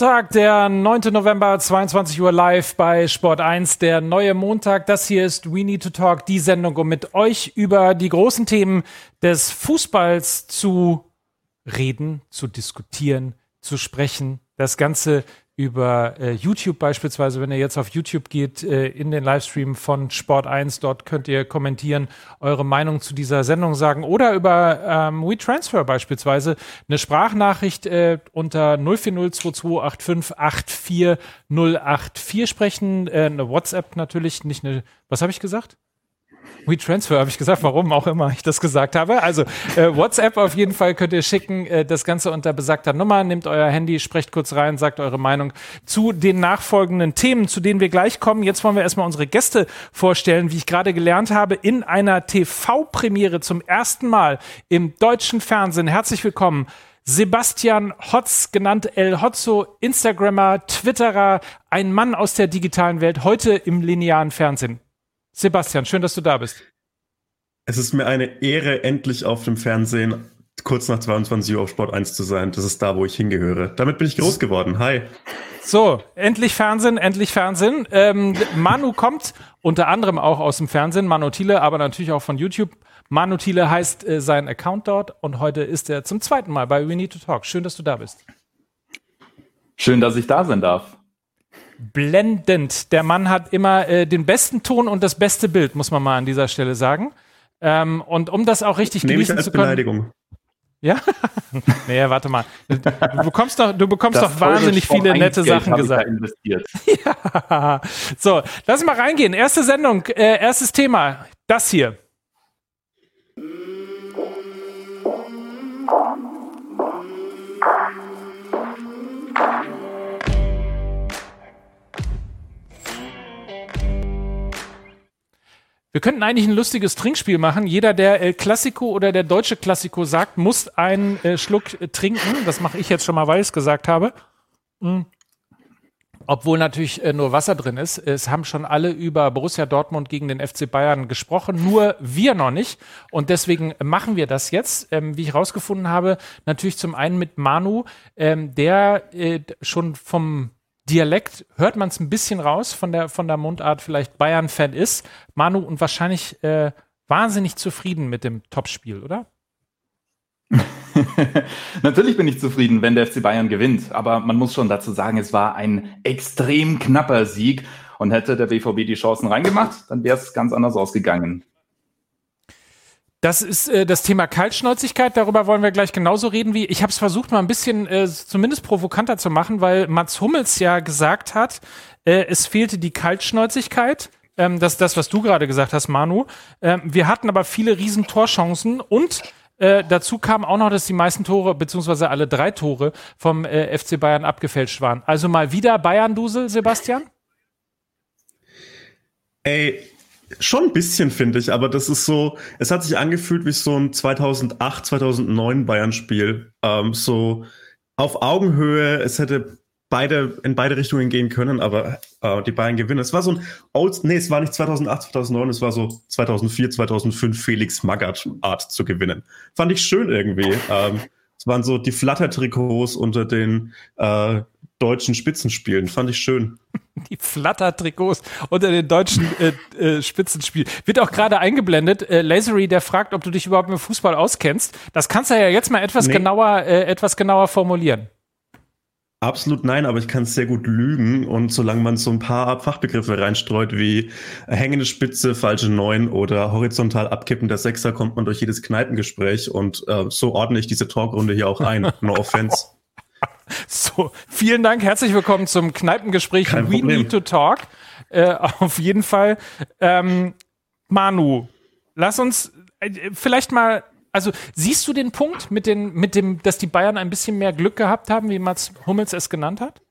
Montag, der 9. November, 22 Uhr live bei Sport 1. Der neue Montag. Das hier ist We Need to Talk, die Sendung, um mit euch über die großen Themen des Fußballs zu reden, zu diskutieren, zu sprechen. Das Ganze über äh, YouTube beispielsweise, wenn ihr jetzt auf YouTube geht, äh, in den Livestream von Sport 1, dort könnt ihr kommentieren, eure Meinung zu dieser Sendung sagen oder über ähm, WeTransfer beispielsweise eine Sprachnachricht äh, unter 04022858484 sprechen, äh, eine WhatsApp natürlich, nicht eine, was habe ich gesagt? WeTransfer habe ich gesagt, warum auch immer ich das gesagt habe. Also äh, WhatsApp auf jeden Fall könnt ihr schicken. Äh, das Ganze unter besagter Nummer. Nehmt euer Handy, sprecht kurz rein, sagt eure Meinung zu den nachfolgenden Themen, zu denen wir gleich kommen. Jetzt wollen wir erstmal unsere Gäste vorstellen, wie ich gerade gelernt habe, in einer TV-Premiere zum ersten Mal im deutschen Fernsehen. Herzlich willkommen. Sebastian Hotz, genannt El Hotzo, Instagrammer, Twitterer, ein Mann aus der digitalen Welt, heute im linearen Fernsehen. Sebastian, schön, dass du da bist. Es ist mir eine Ehre, endlich auf dem Fernsehen kurz nach 22 Uhr auf Sport 1 zu sein. Das ist da, wo ich hingehöre. Damit bin ich groß geworden. Hi. So, endlich Fernsehen, endlich Fernsehen. Ähm, Manu kommt unter anderem auch aus dem Fernsehen, Manu Thiele, aber natürlich auch von YouTube. Manu Thiele heißt äh, sein Account dort und heute ist er zum zweiten Mal bei We Need to Talk. Schön, dass du da bist. Schön, dass ich da sein darf blendend. Der Mann hat immer äh, den besten Ton und das beste Bild, muss man mal an dieser Stelle sagen. Ähm, und um das auch richtig Nehme genießen zu können. Beleidigung. Ja? nee, warte mal. Du bekommst doch, du bekommst das doch wahnsinnig viele nette Sachen gesagt. ja. So, lass mal reingehen. Erste Sendung, äh, erstes Thema. Das hier. Wir könnten eigentlich ein lustiges Trinkspiel machen. Jeder, der El Classico oder der deutsche Classico sagt, muss einen äh, Schluck äh, trinken. Das mache ich jetzt schon mal, weil ich es gesagt habe. Mhm. Obwohl natürlich äh, nur Wasser drin ist. Es haben schon alle über Borussia Dortmund gegen den FC Bayern gesprochen, nur wir noch nicht. Und deswegen machen wir das jetzt, ähm, wie ich rausgefunden habe, natürlich zum einen mit Manu, ähm, der äh, schon vom Dialekt hört man es ein bisschen raus von der, von der Mundart, vielleicht Bayern-Fan ist. Manu und wahrscheinlich äh, wahnsinnig zufrieden mit dem Topspiel, oder? Natürlich bin ich zufrieden, wenn der FC Bayern gewinnt. Aber man muss schon dazu sagen, es war ein extrem knapper Sieg. Und hätte der BVB die Chancen reingemacht, dann wäre es ganz anders ausgegangen. Das ist äh, das Thema Kaltschnäuzigkeit. Darüber wollen wir gleich genauso reden wie. Ich habe es versucht, mal ein bisschen äh, zumindest provokanter zu machen, weil Mats Hummels ja gesagt hat, äh, es fehlte die Kaltschnäuzigkeit. Ähm, das ist das, was du gerade gesagt hast, Manu. Ähm, wir hatten aber viele riesen Torchancen und äh, dazu kam auch noch, dass die meisten Tore, beziehungsweise alle drei Tore vom äh, FC Bayern abgefälscht waren. Also mal wieder Bayern-Dusel, Sebastian? Ey, Schon ein bisschen, finde ich, aber das ist so, es hat sich angefühlt wie so ein 2008, 2009 Bayern-Spiel. Ähm, so auf Augenhöhe, es hätte beide in beide Richtungen gehen können, aber äh, die Bayern gewinnen. Es war so ein Old, nee, es war nicht 2008, 2009, es war so 2004, 2005 Felix Magath Art zu gewinnen. Fand ich schön irgendwie. Ähm, es waren so die Flattertrikots unter den äh, deutschen Spitzenspielen. Fand ich schön. Die Flattertrikots unter den deutschen äh, äh, Spitzenspielen. Wird auch gerade eingeblendet. Äh, Lasery, der fragt, ob du dich überhaupt mit Fußball auskennst. Das kannst du ja jetzt mal etwas nee. genauer, äh, etwas genauer formulieren. Absolut nein, aber ich kann sehr gut lügen und solange man so ein paar Fachbegriffe reinstreut wie hängende Spitze, falsche Neun oder horizontal abkippender Sechser, kommt man durch jedes Kneipengespräch und äh, so ordne ich diese Talkrunde hier auch ein. No offense. So, vielen Dank, herzlich willkommen zum Kneipengespräch Kein We Problem. Need to Talk. Äh, auf jeden Fall. Ähm, Manu, lass uns äh, vielleicht mal also siehst du den Punkt mit, den, mit dem, dass die Bayern ein bisschen mehr Glück gehabt haben, wie Mats Hummels es genannt hat?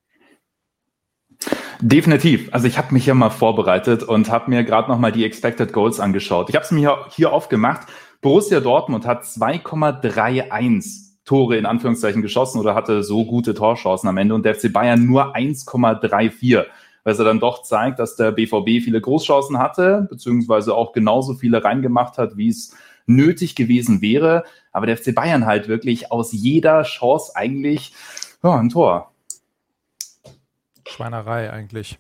Definitiv. Also ich habe mich ja mal vorbereitet und habe mir gerade noch mal die Expected Goals angeschaut. Ich habe es mir hier aufgemacht. Borussia Dortmund hat 2,31 Tore in Anführungszeichen geschossen oder hatte so gute Torchancen am Ende und der FC Bayern nur 1,34, was er dann doch zeigt, dass der BVB viele Großchancen hatte, beziehungsweise auch genauso viele reingemacht hat, wie es nötig gewesen wäre. Aber der FC Bayern halt wirklich aus jeder Chance eigentlich ja, ein Tor. Schweinerei eigentlich.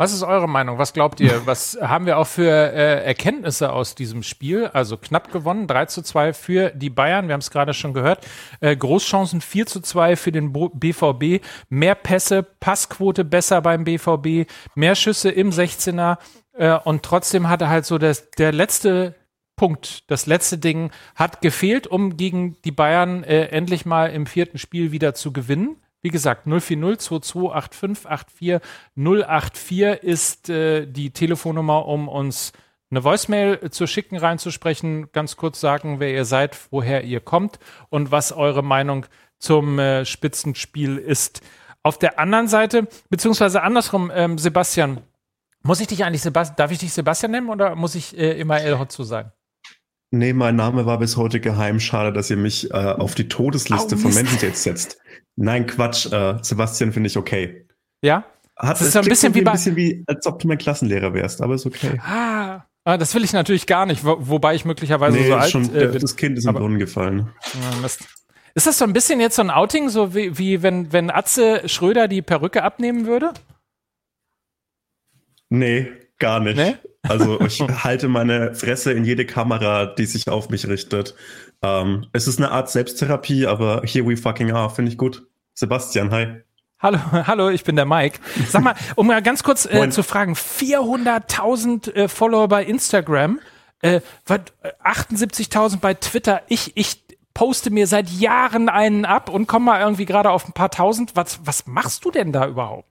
Was ist eure Meinung? Was glaubt ihr? Was haben wir auch für äh, Erkenntnisse aus diesem Spiel? Also knapp gewonnen, 3 zu 2 für die Bayern. Wir haben es gerade schon gehört. Äh, Großchancen 4 zu 2 für den Bo BVB. Mehr Pässe, Passquote besser beim BVB, mehr Schüsse im 16er. Äh, und trotzdem hatte halt so das, der letzte Punkt, das letzte Ding hat gefehlt, um gegen die Bayern äh, endlich mal im vierten Spiel wieder zu gewinnen. Wie gesagt, 040 2285 084 ist äh, die Telefonnummer, um uns eine Voicemail zu schicken, reinzusprechen, ganz kurz sagen, wer ihr seid, woher ihr kommt und was eure Meinung zum äh, Spitzenspiel ist. Auf der anderen Seite, beziehungsweise andersrum, ähm, Sebastian, muss ich dich eigentlich Sebastian, darf ich dich Sebastian nennen oder muss ich äh, immer El Hotzo sagen? Nee, mein Name war bis heute geheim. Schade, dass ihr mich äh, auf die Todesliste oh, von Menschen jetzt setzt. Nein, Quatsch. Äh, Sebastian finde ich okay. Ja? Hat, das ist ein bisschen wie, ein bisschen wie, als ob du mein Klassenlehrer wärst, aber ist okay. Ah, ah das will ich natürlich gar nicht, wo, wobei ich möglicherweise nee, so alt schon, äh, bin. Das Kind ist im Brunnen gefallen. ist das so ein bisschen jetzt so ein Outing, so wie, wie wenn, wenn Atze Schröder die Perücke abnehmen würde? Nee, gar nicht. Nee? Also ich halte meine Fresse in jede Kamera, die sich auf mich richtet. Ähm, es ist eine Art Selbsttherapie, aber here we fucking are, finde ich gut. Sebastian, hi. Hallo, hallo, ich bin der Mike. Sag mal, um mal ganz kurz äh, zu fragen, 400.000 äh, Follower bei Instagram, äh, 78.000 bei Twitter. Ich, ich poste mir seit Jahren einen ab und komme mal irgendwie gerade auf ein paar tausend. Was, was machst du denn da überhaupt?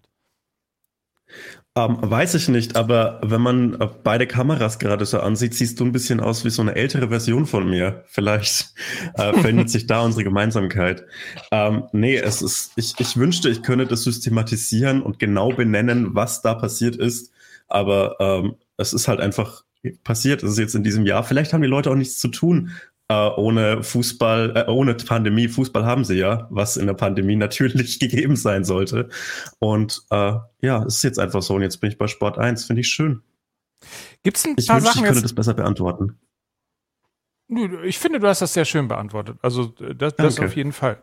Ähm, weiß ich nicht, aber wenn man äh, beide Kameras gerade so ansieht, siehst du ein bisschen aus wie so eine ältere Version von mir. Vielleicht äh, findet sich da unsere Gemeinsamkeit. Ähm, nee, es ist, ich, ich wünschte, ich könnte das systematisieren und genau benennen, was da passiert ist. Aber ähm, es ist halt einfach passiert. Es ist jetzt in diesem Jahr. Vielleicht haben die Leute auch nichts zu tun äh, ohne Fußball, äh, ohne Pandemie. Fußball haben sie ja, was in der Pandemie natürlich gegeben sein sollte. Und äh, ja, es ist jetzt einfach so. Und jetzt bin ich bei Sport 1. Finde ich schön. Gibt es ein ich paar wünschte, Sachen? Ich könnte das besser beantworten. Ich finde, du hast das sehr schön beantwortet. Also das, das auf jeden Fall.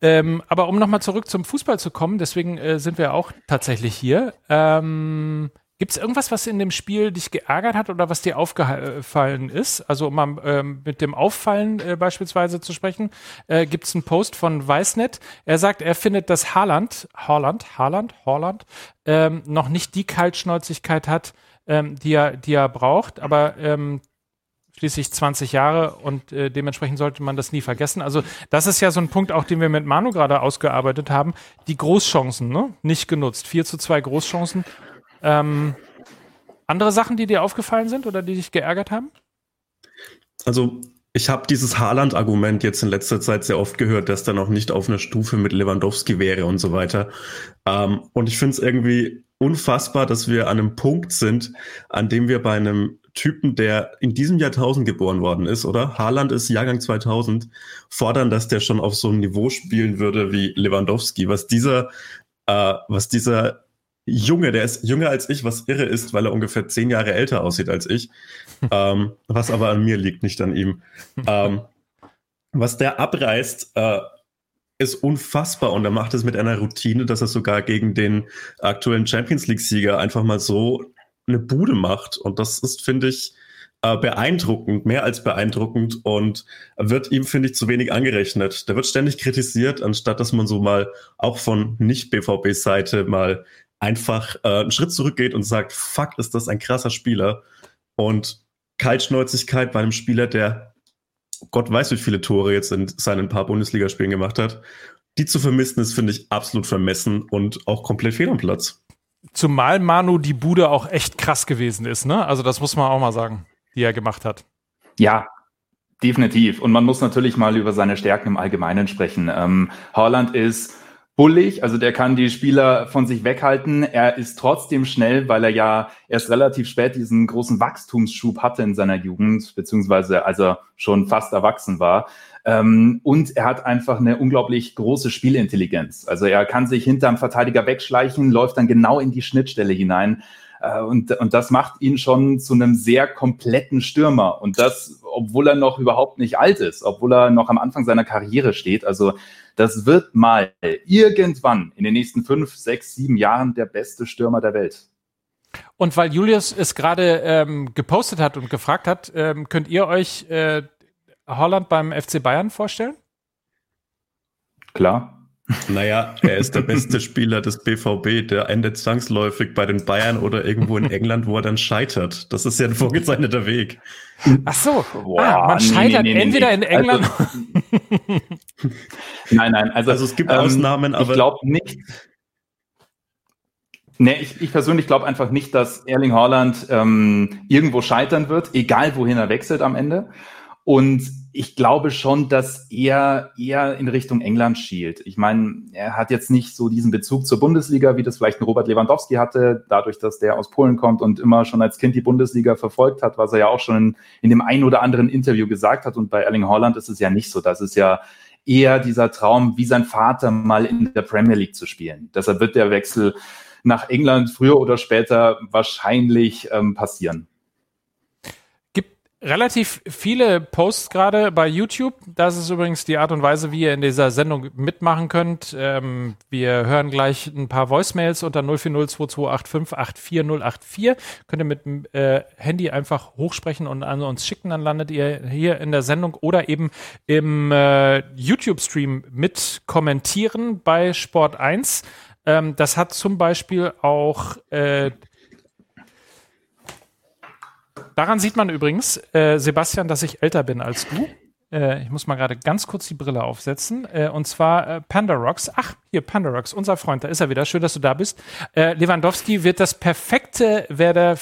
Ähm, aber um nochmal zurück zum Fußball zu kommen, deswegen äh, sind wir auch tatsächlich hier. Ähm, Gibt es irgendwas, was in dem Spiel dich geärgert hat oder was dir aufgefallen ist? Also um mal ähm, mit dem Auffallen äh, beispielsweise zu sprechen, äh, gibt es einen Post von Weißnet. Er sagt, er findet, dass Haaland, Haaland, Haaland, Haaland ähm, noch nicht die Kaltschnäuzigkeit hat, ähm, die, er, die er braucht, aber ähm, schließlich 20 Jahre und äh, dementsprechend sollte man das nie vergessen. Also das ist ja so ein Punkt, auch den wir mit Manu gerade ausgearbeitet haben. Die Großchancen, ne? Nicht genutzt. 4 zu 2 Großchancen ähm, andere Sachen, die dir aufgefallen sind oder die dich geärgert haben? Also ich habe dieses Haaland-Argument jetzt in letzter Zeit sehr oft gehört, dass er noch nicht auf einer Stufe mit Lewandowski wäre und so weiter. Ähm, und ich finde es irgendwie unfassbar, dass wir an einem Punkt sind, an dem wir bei einem Typen, der in diesem Jahrtausend geboren worden ist, oder? Haaland ist Jahrgang 2000, fordern, dass der schon auf so einem Niveau spielen würde wie Lewandowski. Was dieser, äh, was dieser Junge, der ist jünger als ich, was irre ist, weil er ungefähr zehn Jahre älter aussieht als ich. ähm, was aber an mir liegt, nicht an ihm. Ähm, was der abreißt, äh, ist unfassbar und er macht es mit einer Routine, dass er sogar gegen den aktuellen Champions League-Sieger einfach mal so eine Bude macht. Und das ist, finde ich, äh, beeindruckend, mehr als beeindruckend und wird ihm, finde ich, zu wenig angerechnet. Der wird ständig kritisiert, anstatt dass man so mal auch von Nicht-BVB-Seite mal einfach äh, einen Schritt zurückgeht und sagt, fuck, ist das ein krasser Spieler. Und Kaltschnäuzigkeit bei einem Spieler, der Gott weiß, wie viele Tore jetzt in seinen paar Bundesligaspielen gemacht hat, die zu vermissen ist, finde ich absolut vermessen und auch komplett fehl am Platz. Zumal Manu die Bude auch echt krass gewesen ist, ne? Also das muss man auch mal sagen, die er gemacht hat. Ja, definitiv. Und man muss natürlich mal über seine Stärken im Allgemeinen sprechen. Ähm, Haaland ist bullig, also der kann die Spieler von sich weghalten. Er ist trotzdem schnell, weil er ja erst relativ spät diesen großen Wachstumsschub hatte in seiner Jugend, beziehungsweise als er schon fast erwachsen war. Ähm, und er hat einfach eine unglaublich große Spielintelligenz. Also er kann sich hinterm Verteidiger wegschleichen, läuft dann genau in die Schnittstelle hinein. Äh, und, und das macht ihn schon zu einem sehr kompletten Stürmer. Und das, obwohl er noch überhaupt nicht alt ist, obwohl er noch am Anfang seiner Karriere steht. Also das wird mal irgendwann in den nächsten fünf, sechs, sieben Jahren der beste Stürmer der Welt. Und weil Julius es gerade ähm, gepostet hat und gefragt hat, ähm, könnt ihr euch äh, Holland beim FC Bayern vorstellen? Klar. Naja, er ist der beste Spieler des BVB, der endet zwangsläufig bei den Bayern oder irgendwo in England, wo er dann scheitert. Das ist ja ein vorgezeichneter Weg. Ach so, Boah, ah, man scheitert nee, nee, nee, entweder in England. Also, nein, nein, also, also es gibt ähm, Ausnahmen, aber. Ich glaube nicht. Nee, ich, ich persönlich glaube einfach nicht, dass Erling Haaland ähm, irgendwo scheitern wird, egal wohin er wechselt am Ende. Und ich glaube schon, dass er eher in Richtung England schielt. Ich meine, er hat jetzt nicht so diesen Bezug zur Bundesliga, wie das vielleicht ein Robert Lewandowski hatte, dadurch, dass der aus Polen kommt und immer schon als Kind die Bundesliga verfolgt hat, was er ja auch schon in, in dem einen oder anderen Interview gesagt hat. Und bei Erling Holland ist es ja nicht so. Das ist ja eher dieser Traum, wie sein Vater mal in der Premier League zu spielen. Deshalb wird der Wechsel nach England früher oder später wahrscheinlich ähm, passieren relativ viele Posts gerade bei YouTube. Das ist übrigens die Art und Weise, wie ihr in dieser Sendung mitmachen könnt. Ähm, wir hören gleich ein paar Voicemails unter 04022858484. Könnt ihr mit dem äh, Handy einfach hochsprechen und an uns schicken. Dann landet ihr hier in der Sendung oder eben im äh, YouTube-Stream mit kommentieren bei Sport 1. Ähm, das hat zum Beispiel auch äh, Daran sieht man übrigens, äh, Sebastian, dass ich älter bin als du. Äh, ich muss mal gerade ganz kurz die Brille aufsetzen. Äh, und zwar äh, Pandarox. Ach, hier, Pandarox, unser Freund, da ist er wieder. Schön, dass du da bist. Lewandowski wird das perfekte, wäre der,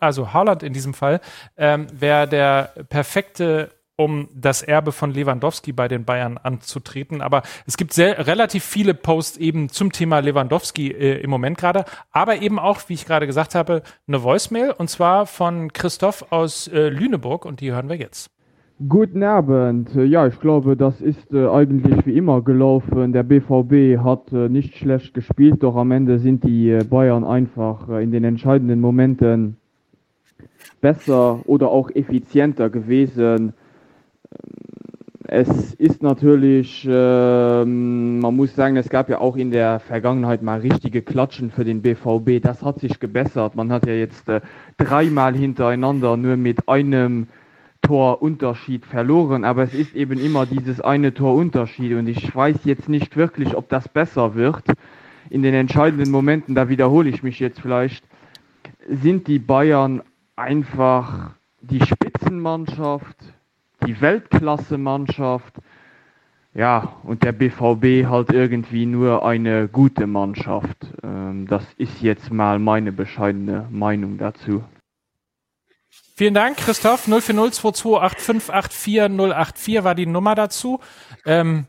also Haaland in diesem Fall, ähm, wäre der perfekte um das Erbe von Lewandowski bei den Bayern anzutreten. Aber es gibt sehr, relativ viele Posts eben zum Thema Lewandowski äh, im Moment gerade, aber eben auch, wie ich gerade gesagt habe, eine Voicemail und zwar von Christoph aus äh, Lüneburg und die hören wir jetzt. Guten Abend. Ja, ich glaube, das ist äh, eigentlich wie immer gelaufen. Der BVB hat äh, nicht schlecht gespielt, doch am Ende sind die äh, Bayern einfach äh, in den entscheidenden Momenten besser oder auch effizienter gewesen es ist natürlich, äh, man muss sagen, es gab ja auch in der Vergangenheit mal richtige Klatschen für den BVB. Das hat sich gebessert. Man hat ja jetzt äh, dreimal hintereinander nur mit einem Torunterschied verloren, aber es ist eben immer dieses eine Torunterschied und ich weiß jetzt nicht wirklich, ob das besser wird. In den entscheidenden Momenten, da wiederhole ich mich jetzt vielleicht, sind die Bayern einfach die Spitzenmannschaft, die Weltklasse-Mannschaft. Ja, und der BVB halt irgendwie nur eine gute Mannschaft. Ähm, das ist jetzt mal meine bescheidene Meinung dazu. Vielen Dank, Christoph. 04022858484 war die Nummer dazu. Ähm,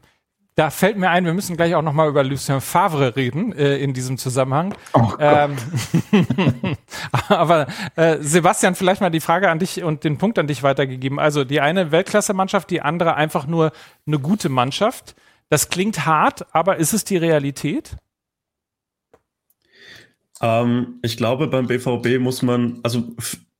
da fällt mir ein, wir müssen gleich auch nochmal über Lucien Favre reden äh, in diesem Zusammenhang. Oh ähm, aber äh, Sebastian, vielleicht mal die Frage an dich und den Punkt an dich weitergegeben. Also die eine Weltklasse-Mannschaft, die andere einfach nur eine gute Mannschaft. Das klingt hart, aber ist es die Realität? Ähm, ich glaube, beim BVB muss man, also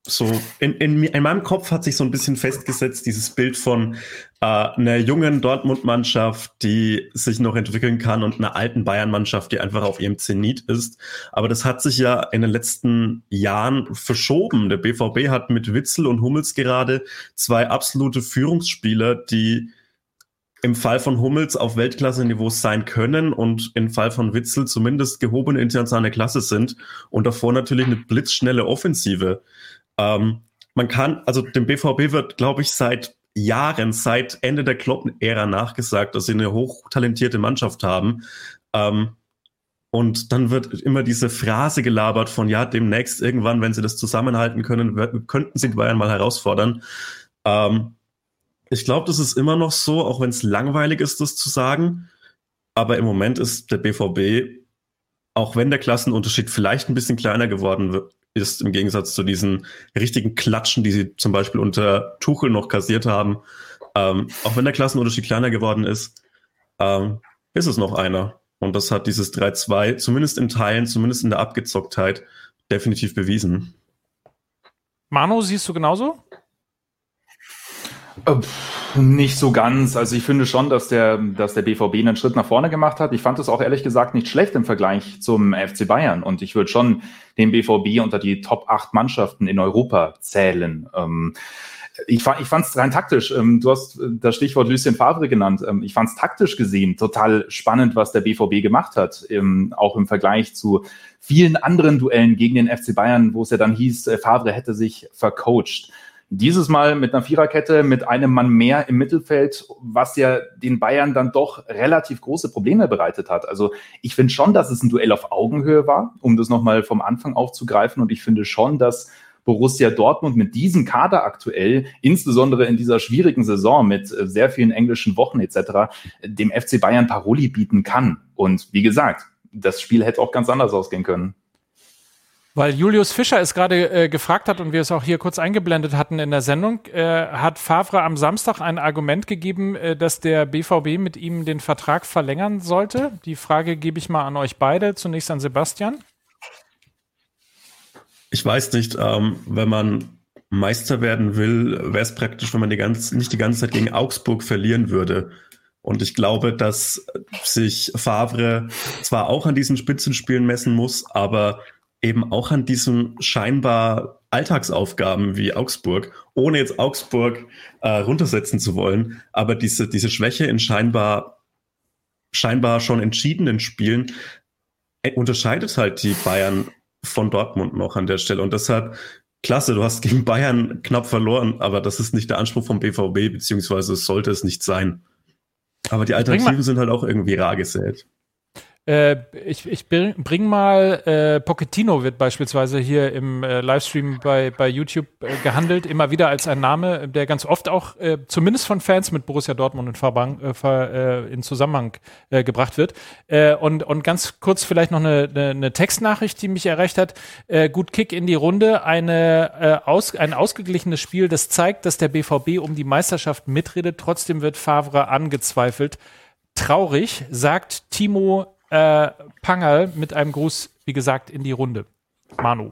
so in, in, in meinem Kopf hat sich so ein bisschen festgesetzt dieses Bild von äh, einer jungen Dortmund-Mannschaft, die sich noch entwickeln kann und einer alten Bayern-Mannschaft, die einfach auf ihrem Zenit ist. Aber das hat sich ja in den letzten Jahren verschoben. Der BVB hat mit Witzel und Hummels gerade zwei absolute Führungsspieler, die im Fall von Hummels auf Weltklasse-Niveau sein können und im Fall von Witzel zumindest gehobene internationale Klasse sind und davor natürlich eine blitzschnelle Offensive. Ähm, man kann, also dem BVB wird, glaube ich, seit Jahren, seit Ende der Kloppen-Ära nachgesagt, dass sie eine hochtalentierte Mannschaft haben. Ähm, und dann wird immer diese Phrase gelabert von, ja, demnächst irgendwann, wenn sie das zusammenhalten können, könnten sie Bayern mal herausfordern. Ähm, ich glaube, das ist immer noch so, auch wenn es langweilig ist, das zu sagen. Aber im Moment ist der BVB, auch wenn der Klassenunterschied vielleicht ein bisschen kleiner geworden ist im Gegensatz zu diesen richtigen Klatschen, die sie zum Beispiel unter Tuchel noch kassiert haben. Ähm, auch wenn der Klassenunterschied kleiner geworden ist, ähm, ist es noch einer. Und das hat dieses 3-2, zumindest in Teilen, zumindest in der Abgezocktheit, definitiv bewiesen. Manu, siehst du genauso? Äh, nicht so ganz. Also ich finde schon, dass der, dass der BVB einen Schritt nach vorne gemacht hat. Ich fand es auch ehrlich gesagt nicht schlecht im Vergleich zum FC Bayern. Und ich würde schon den BVB unter die Top 8 Mannschaften in Europa zählen. Ähm, ich, ich fand es rein taktisch. Ähm, du hast das Stichwort Lucien Favre genannt. Ähm, ich fand es taktisch gesehen total spannend, was der BVB gemacht hat. auch im Vergleich zu vielen anderen Duellen gegen den FC Bayern, wo es ja dann hieß, äh, Favre hätte sich vercoacht. Dieses Mal mit einer Viererkette, mit einem Mann mehr im Mittelfeld, was ja den Bayern dann doch relativ große Probleme bereitet hat. Also ich finde schon, dass es ein Duell auf Augenhöhe war, um das nochmal vom Anfang aufzugreifen. Und ich finde schon, dass Borussia Dortmund mit diesem Kader aktuell, insbesondere in dieser schwierigen Saison mit äh, sehr vielen englischen Wochen etc., dem FC Bayern Paroli bieten kann. Und wie gesagt, das Spiel hätte auch ganz anders ausgehen können. Weil Julius Fischer es gerade äh, gefragt hat und wir es auch hier kurz eingeblendet hatten in der Sendung, äh, hat Favre am Samstag ein Argument gegeben, äh, dass der BVB mit ihm den Vertrag verlängern sollte. Die Frage gebe ich mal an euch beide. Zunächst an Sebastian. Ich weiß nicht, ähm, wenn man Meister werden will, wäre es praktisch, wenn man die ganze, nicht die ganze Zeit gegen Augsburg verlieren würde. Und ich glaube, dass sich Favre zwar auch an diesen Spitzenspielen messen muss, aber eben auch an diesen scheinbar Alltagsaufgaben wie Augsburg, ohne jetzt Augsburg äh, runtersetzen zu wollen, aber diese, diese Schwäche in scheinbar, scheinbar schon entschiedenen Spielen äh, unterscheidet halt die Bayern von Dortmund noch an der Stelle. Und deshalb, klasse, du hast gegen Bayern knapp verloren, aber das ist nicht der Anspruch vom BVB, beziehungsweise sollte es nicht sein. Aber die Alternativen sind halt auch irgendwie rar gesät. Äh, ich, ich bring mal, äh, Pochettino wird beispielsweise hier im äh, Livestream bei, bei YouTube äh, gehandelt, immer wieder als ein Name, der ganz oft auch äh, zumindest von Fans mit Borussia Dortmund Verbang, äh, äh, in Zusammenhang äh, gebracht wird. Äh, und, und ganz kurz vielleicht noch eine, eine, eine Textnachricht, die mich erreicht hat. Äh, gut Kick in die Runde, eine, äh, aus, ein ausgeglichenes Spiel, das zeigt, dass der BVB um die Meisterschaft mitredet. Trotzdem wird Favre angezweifelt. Traurig, sagt Timo äh, Pangal mit einem Gruß, wie gesagt, in die Runde. Manu.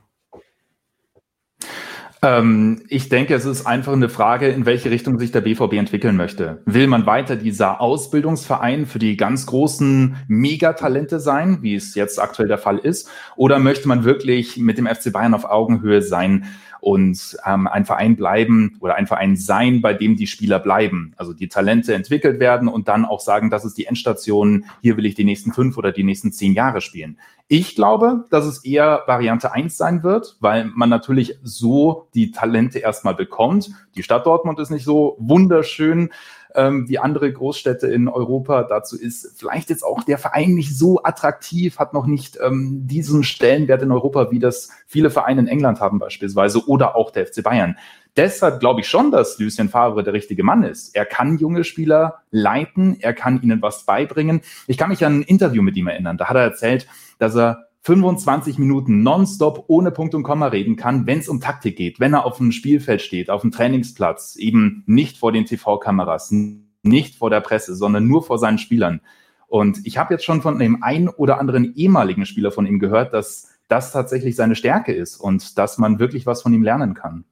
Ähm, ich denke, es ist einfach eine Frage, in welche Richtung sich der BVB entwickeln möchte. Will man weiter dieser Ausbildungsverein für die ganz großen Megatalente sein, wie es jetzt aktuell der Fall ist? Oder möchte man wirklich mit dem FC Bayern auf Augenhöhe sein? und ähm, ein Verein bleiben oder ein Verein sein, bei dem die Spieler bleiben. Also die Talente entwickelt werden und dann auch sagen, das ist die Endstation, hier will ich die nächsten fünf oder die nächsten zehn Jahre spielen. Ich glaube, dass es eher Variante eins sein wird, weil man natürlich so die Talente erstmal bekommt. Die Stadt Dortmund ist nicht so wunderschön ähm, wie andere Großstädte in Europa. Dazu ist vielleicht jetzt auch der Verein nicht so attraktiv, hat noch nicht ähm, diesen Stellenwert in Europa, wie das viele Vereine in England haben beispielsweise oder auch der FC Bayern. Deshalb glaube ich schon, dass Lucien Favre der richtige Mann ist. Er kann junge Spieler leiten, er kann ihnen was beibringen. Ich kann mich an ein Interview mit ihm erinnern. Da hat er erzählt, dass er 25 Minuten nonstop ohne Punkt und Komma reden kann, wenn es um Taktik geht, wenn er auf dem Spielfeld steht, auf dem Trainingsplatz, eben nicht vor den TV-Kameras, nicht vor der Presse, sondern nur vor seinen Spielern. Und ich habe jetzt schon von dem einen oder anderen ehemaligen Spieler von ihm gehört, dass das tatsächlich seine Stärke ist und dass man wirklich was von ihm lernen kann.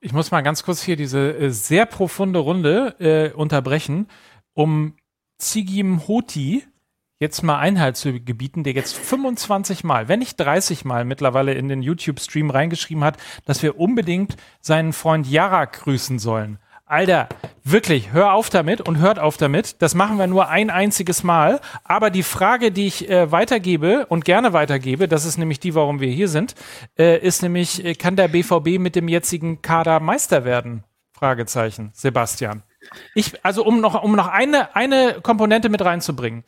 Ich muss mal ganz kurz hier diese äh, sehr profunde Runde äh, unterbrechen, um Zigim Hoti jetzt mal Einhalt zu gebieten, der jetzt 25 Mal, wenn nicht 30 Mal mittlerweile in den YouTube-Stream reingeschrieben hat, dass wir unbedingt seinen Freund Yara grüßen sollen. Alter, wirklich, hör auf damit und hört auf damit. Das machen wir nur ein einziges Mal. Aber die Frage, die ich äh, weitergebe und gerne weitergebe, das ist nämlich die, warum wir hier sind, äh, ist nämlich, äh, kann der BVB mit dem jetzigen Kader Meister werden? Fragezeichen, Sebastian. Ich, also um noch, um noch eine, eine Komponente mit reinzubringen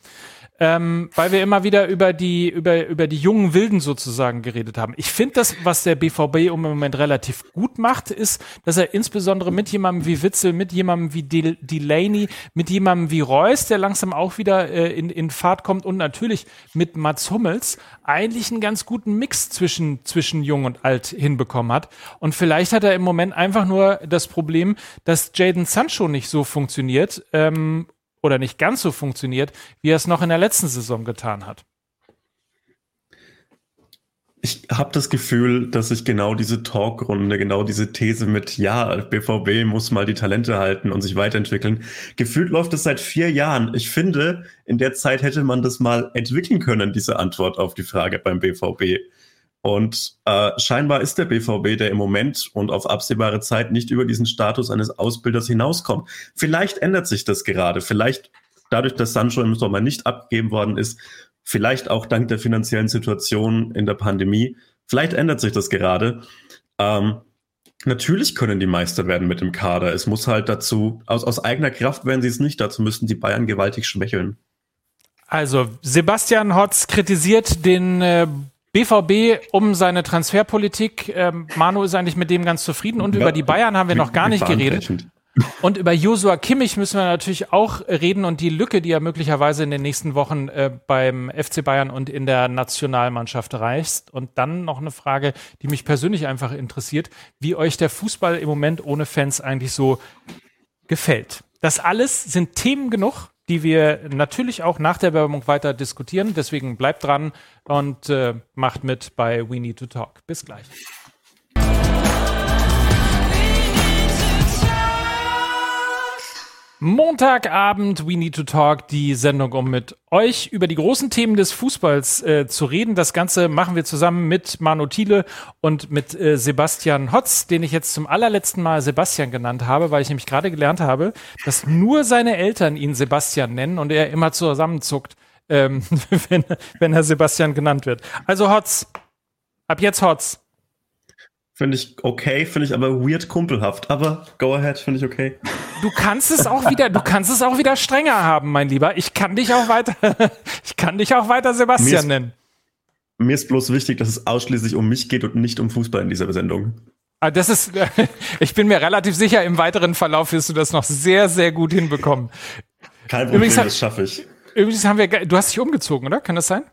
ähm, weil wir immer wieder über die, über, über die jungen Wilden sozusagen geredet haben. Ich finde das, was der BVB im Moment relativ gut macht, ist, dass er insbesondere mit jemandem wie Witzel, mit jemandem wie Del Delaney, mit jemandem wie Reus, der langsam auch wieder äh, in, in Fahrt kommt und natürlich mit Mats Hummels eigentlich einen ganz guten Mix zwischen, zwischen jung und alt hinbekommen hat. Und vielleicht hat er im Moment einfach nur das Problem, dass Jaden Sancho nicht so funktioniert ähm, oder nicht ganz so funktioniert, wie er es noch in der letzten Saison getan hat. ich habe das Gefühl, dass sich genau diese Talkrunde, genau diese These mit, ja, BVB muss mal die Talente halten und sich weiterentwickeln. Gefühlt läuft es seit vier Jahren. Ich finde, in der Zeit hätte man das mal entwickeln können, diese Antwort auf die Frage beim BVB. Und äh, scheinbar ist der BVB, der im Moment und auf absehbare Zeit nicht über diesen Status eines Ausbilders hinauskommt. Vielleicht ändert sich das gerade. Vielleicht dadurch, dass Sancho im Sommer nicht abgegeben worden ist, Vielleicht auch dank der finanziellen Situation in der Pandemie. Vielleicht ändert sich das gerade. Ähm, natürlich können die Meister werden mit dem Kader. Es muss halt dazu, aus, aus eigener Kraft werden sie es nicht. Dazu müssten die Bayern gewaltig schwächeln. Also, Sebastian Hotz kritisiert den äh, BVB um seine Transferpolitik. Ähm, Manu ist eigentlich mit dem ganz zufrieden. Und ja, über die Bayern haben wir noch gar nicht geredet. Und über Josua Kimmich müssen wir natürlich auch reden und die Lücke, die er möglicherweise in den nächsten Wochen äh, beim FC Bayern und in der Nationalmannschaft reißt. Und dann noch eine Frage, die mich persönlich einfach interessiert, wie euch der Fußball im Moment ohne Fans eigentlich so gefällt. Das alles sind Themen genug, die wir natürlich auch nach der Werbung weiter diskutieren. Deswegen bleibt dran und äh, macht mit bei We Need to Talk. Bis gleich. Montagabend, We Need to Talk, die Sendung, um mit euch über die großen Themen des Fußballs äh, zu reden. Das Ganze machen wir zusammen mit Manu Thiele und mit äh, Sebastian Hotz, den ich jetzt zum allerletzten Mal Sebastian genannt habe, weil ich nämlich gerade gelernt habe, dass nur seine Eltern ihn Sebastian nennen und er immer zusammenzuckt, ähm, wenn, wenn er Sebastian genannt wird. Also Hotz, ab jetzt Hotz. Finde ich okay, finde ich aber weird kumpelhaft. Aber go ahead, finde ich okay. Du kannst es auch wieder, du kannst es auch wieder strenger haben, mein Lieber. Ich kann dich auch weiter, ich kann dich auch weiter Sebastian mir ist, nennen. Mir ist bloß wichtig, dass es ausschließlich um mich geht und nicht um Fußball in dieser Sendung. Ah, das ist, ich bin mir relativ sicher, im weiteren Verlauf wirst du das noch sehr, sehr gut hinbekommen. Kein Problem, übrigens, das schaffe ich. Übrigens haben wir, du hast dich umgezogen, oder? Kann das sein?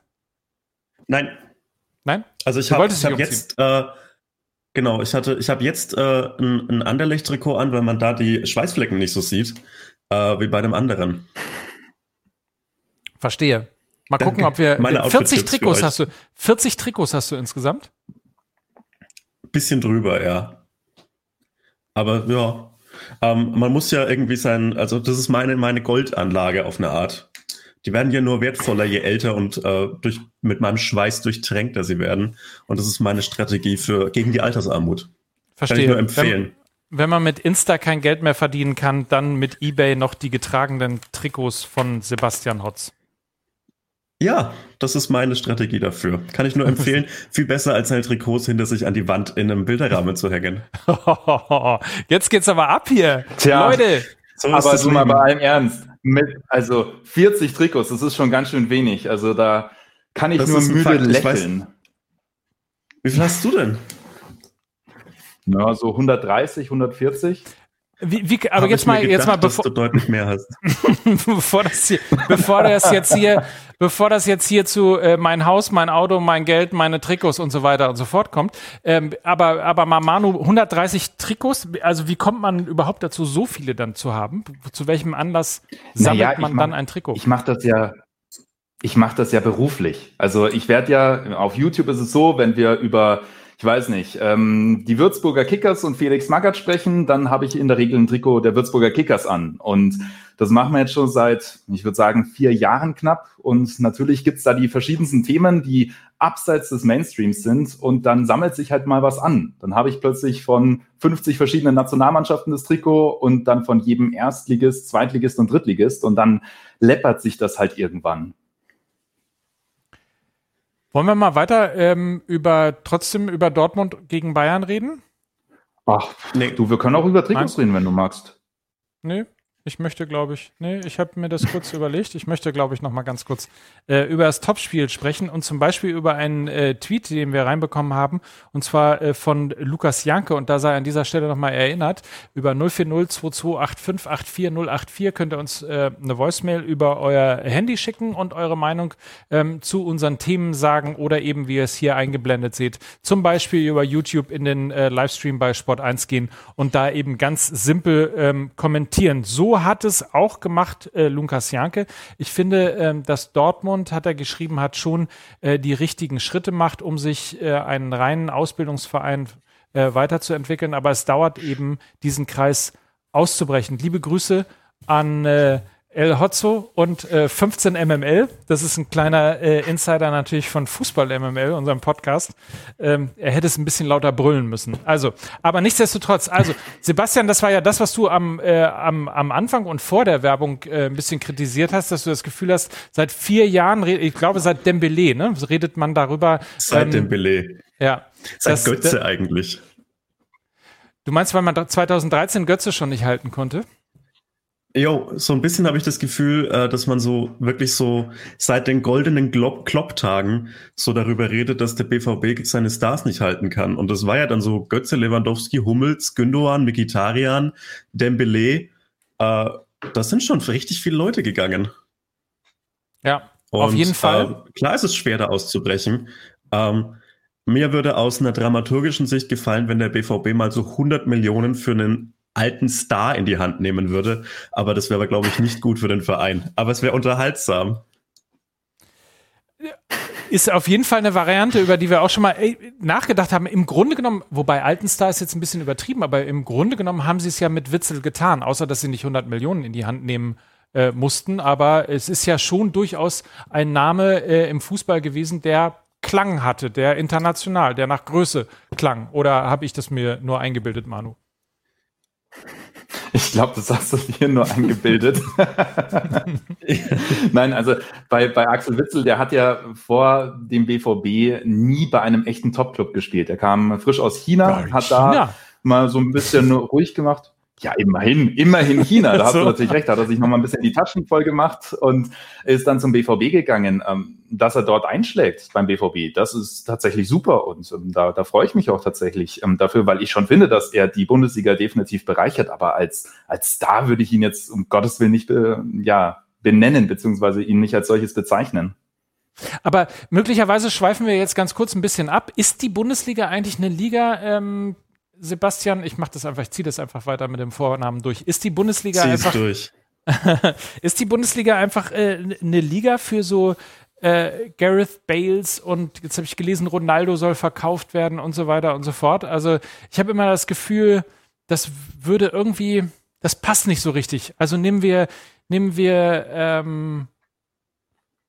Nein. Nein? Also ich habe hab jetzt, äh, Genau, ich hatte, ich habe jetzt äh, ein, ein Anderlecht-Trikot an, weil man da die Schweißflecken nicht so sieht, äh, wie bei dem anderen. Verstehe. Mal Danke. gucken, ob wir Meine 40 Trikots hast du. 40 Trikots hast du insgesamt? Bisschen drüber, ja. Aber ja, ähm, man muss ja irgendwie sein, also das ist meine, meine Goldanlage auf eine Art. Die werden ja nur wertvoller, je älter und äh, durch, mit meinem Schweiß durchtränkter sie werden. Und das ist meine Strategie für gegen die Altersarmut. Verstehe. Kann ich nur empfehlen. Wenn, wenn man mit Insta kein Geld mehr verdienen kann, dann mit eBay noch die getragenen Trikots von Sebastian Hotz. Ja, das ist meine Strategie dafür. Kann ich nur empfehlen. Viel besser als seine Trikots hinter sich an die Wand in einem Bilderrahmen zu hängen. Jetzt geht's aber ab hier. Tja, Leute. So aber du mal bei allem Ernst. Mit, also 40 Trikots, das ist schon ganz schön wenig. Also da kann ich das nur müde lächeln. Wie viel hast du denn? Na, so 130, 140. Wie, wie, aber Hab jetzt mal, gedacht, jetzt mal, bevor du deutlich mehr hast. bevor, das hier, bevor das jetzt hier, bevor das jetzt hier zu äh, mein Haus, mein Auto, mein Geld, meine Trikots und so weiter und so fort kommt. Ähm, aber, aber Manu, 130 Trikots, also wie kommt man überhaupt dazu, so viele dann zu haben? Zu welchem Anlass sammelt naja, man mach, dann ein Trikot? Ich mache das ja, ich mache das ja beruflich. Also ich werde ja, auf YouTube ist es so, wenn wir über ich weiß nicht, ähm, die Würzburger Kickers und Felix Magath sprechen, dann habe ich in der Regel ein Trikot der Würzburger Kickers an. Und das machen wir jetzt schon seit, ich würde sagen, vier Jahren knapp. Und natürlich gibt's da die verschiedensten Themen, die abseits des Mainstreams sind. Und dann sammelt sich halt mal was an. Dann habe ich plötzlich von 50 verschiedenen Nationalmannschaften das Trikot und dann von jedem Erstligist, Zweitligist und Drittligist. Und dann läppert sich das halt irgendwann. Wollen wir mal weiter ähm, über trotzdem über Dortmund gegen Bayern reden? Ach, nee. Du, wir können auch über Trikots reden, wenn du magst. Nee, ich möchte, glaube ich, nee, ich habe mir das kurz überlegt. Ich möchte, glaube ich, noch mal ganz kurz äh, über das Topspiel sprechen und zum Beispiel über einen äh, Tweet, den wir reinbekommen haben, und zwar äh, von Lukas Janke. Und da sei an dieser Stelle noch mal erinnert, über 04022854084 könnt ihr uns äh, eine Voicemail über euer Handy schicken und eure Meinung ähm, zu unseren Themen sagen oder eben, wie ihr es hier eingeblendet seht, zum Beispiel über YouTube in den äh, Livestream bei Sport 1 gehen und da eben ganz simpel ähm, kommentieren. So hat es auch gemacht äh, Lukas Janke. Ich finde, ähm, dass Dortmund, hat er geschrieben, hat schon äh, die richtigen Schritte macht, um sich äh, einen reinen Ausbildungsverein äh, weiterzuentwickeln. Aber es dauert eben, diesen Kreis auszubrechen. Liebe Grüße an äh, El Hotzo und äh, 15 MML. Das ist ein kleiner äh, Insider natürlich von Fußball MML, unserem Podcast. Ähm, er hätte es ein bisschen lauter brüllen müssen. Also, aber nichtsdestotrotz, also Sebastian, das war ja das, was du am, äh, am, am Anfang und vor der Werbung äh, ein bisschen kritisiert hast, dass du das Gefühl hast, seit vier Jahren, ich glaube seit Dembele, ne, redet man darüber. Seit ähm, Dembele. Ja. Seit das, Götze eigentlich. Du meinst, weil man 2013 Götze schon nicht halten konnte? Jo, so ein bisschen habe ich das Gefühl, äh, dass man so wirklich so seit den goldenen Klopp-Tagen so darüber redet, dass der BVB seine Stars nicht halten kann. Und das war ja dann so Götze, Lewandowski, Hummels, Gündogan, Mikitarian, Dembele. Äh, das sind schon richtig viele Leute gegangen. Ja, Und, auf jeden Fall. Äh, klar ist es schwer, da auszubrechen. Ähm, mir würde aus einer dramaturgischen Sicht gefallen, wenn der BVB mal so 100 Millionen für einen alten Star in die Hand nehmen würde. Aber das wäre, glaube ich, nicht gut für den Verein. Aber es wäre unterhaltsam. Ist auf jeden Fall eine Variante, über die wir auch schon mal nachgedacht haben. Im Grunde genommen, wobei alten Star ist jetzt ein bisschen übertrieben, aber im Grunde genommen haben sie es ja mit Witzel getan, außer dass sie nicht 100 Millionen in die Hand nehmen äh, mussten. Aber es ist ja schon durchaus ein Name äh, im Fußball gewesen, der Klang hatte, der international, der nach Größe klang. Oder habe ich das mir nur eingebildet, Manu? Ich glaube, das hast du dir nur eingebildet. Nein, also bei, bei Axel Witzel, der hat ja vor dem BVB nie bei einem echten Top-Club gespielt. Er kam frisch aus China, ja, hat China. da mal so ein bisschen ruhig gemacht. Ja, immerhin, immerhin China. Da hast so. du natürlich recht. Da hat er sich nochmal ein bisschen die Taschen voll gemacht und ist dann zum BVB gegangen. Ähm, dass er dort einschlägt beim BVB, das ist tatsächlich super und ähm, da, da freue ich mich auch tatsächlich ähm, dafür, weil ich schon finde, dass er die Bundesliga definitiv bereichert. Aber als, als Star würde ich ihn jetzt um Gottes Willen nicht äh, ja, benennen, beziehungsweise ihn nicht als solches bezeichnen. Aber möglicherweise schweifen wir jetzt ganz kurz ein bisschen ab. Ist die Bundesliga eigentlich eine Liga, ähm, Sebastian, ich mache das einfach, ich ziehe das einfach weiter mit dem Vornamen durch. Ist die Bundesliga Zieh's einfach durch. ist die Bundesliga einfach äh, eine Liga für so äh, Gareth Bales und jetzt habe ich gelesen, Ronaldo soll verkauft werden und so weiter und so fort. Also ich habe immer das Gefühl, das würde irgendwie, das passt nicht so richtig. Also nehmen wir, nehmen wir ähm,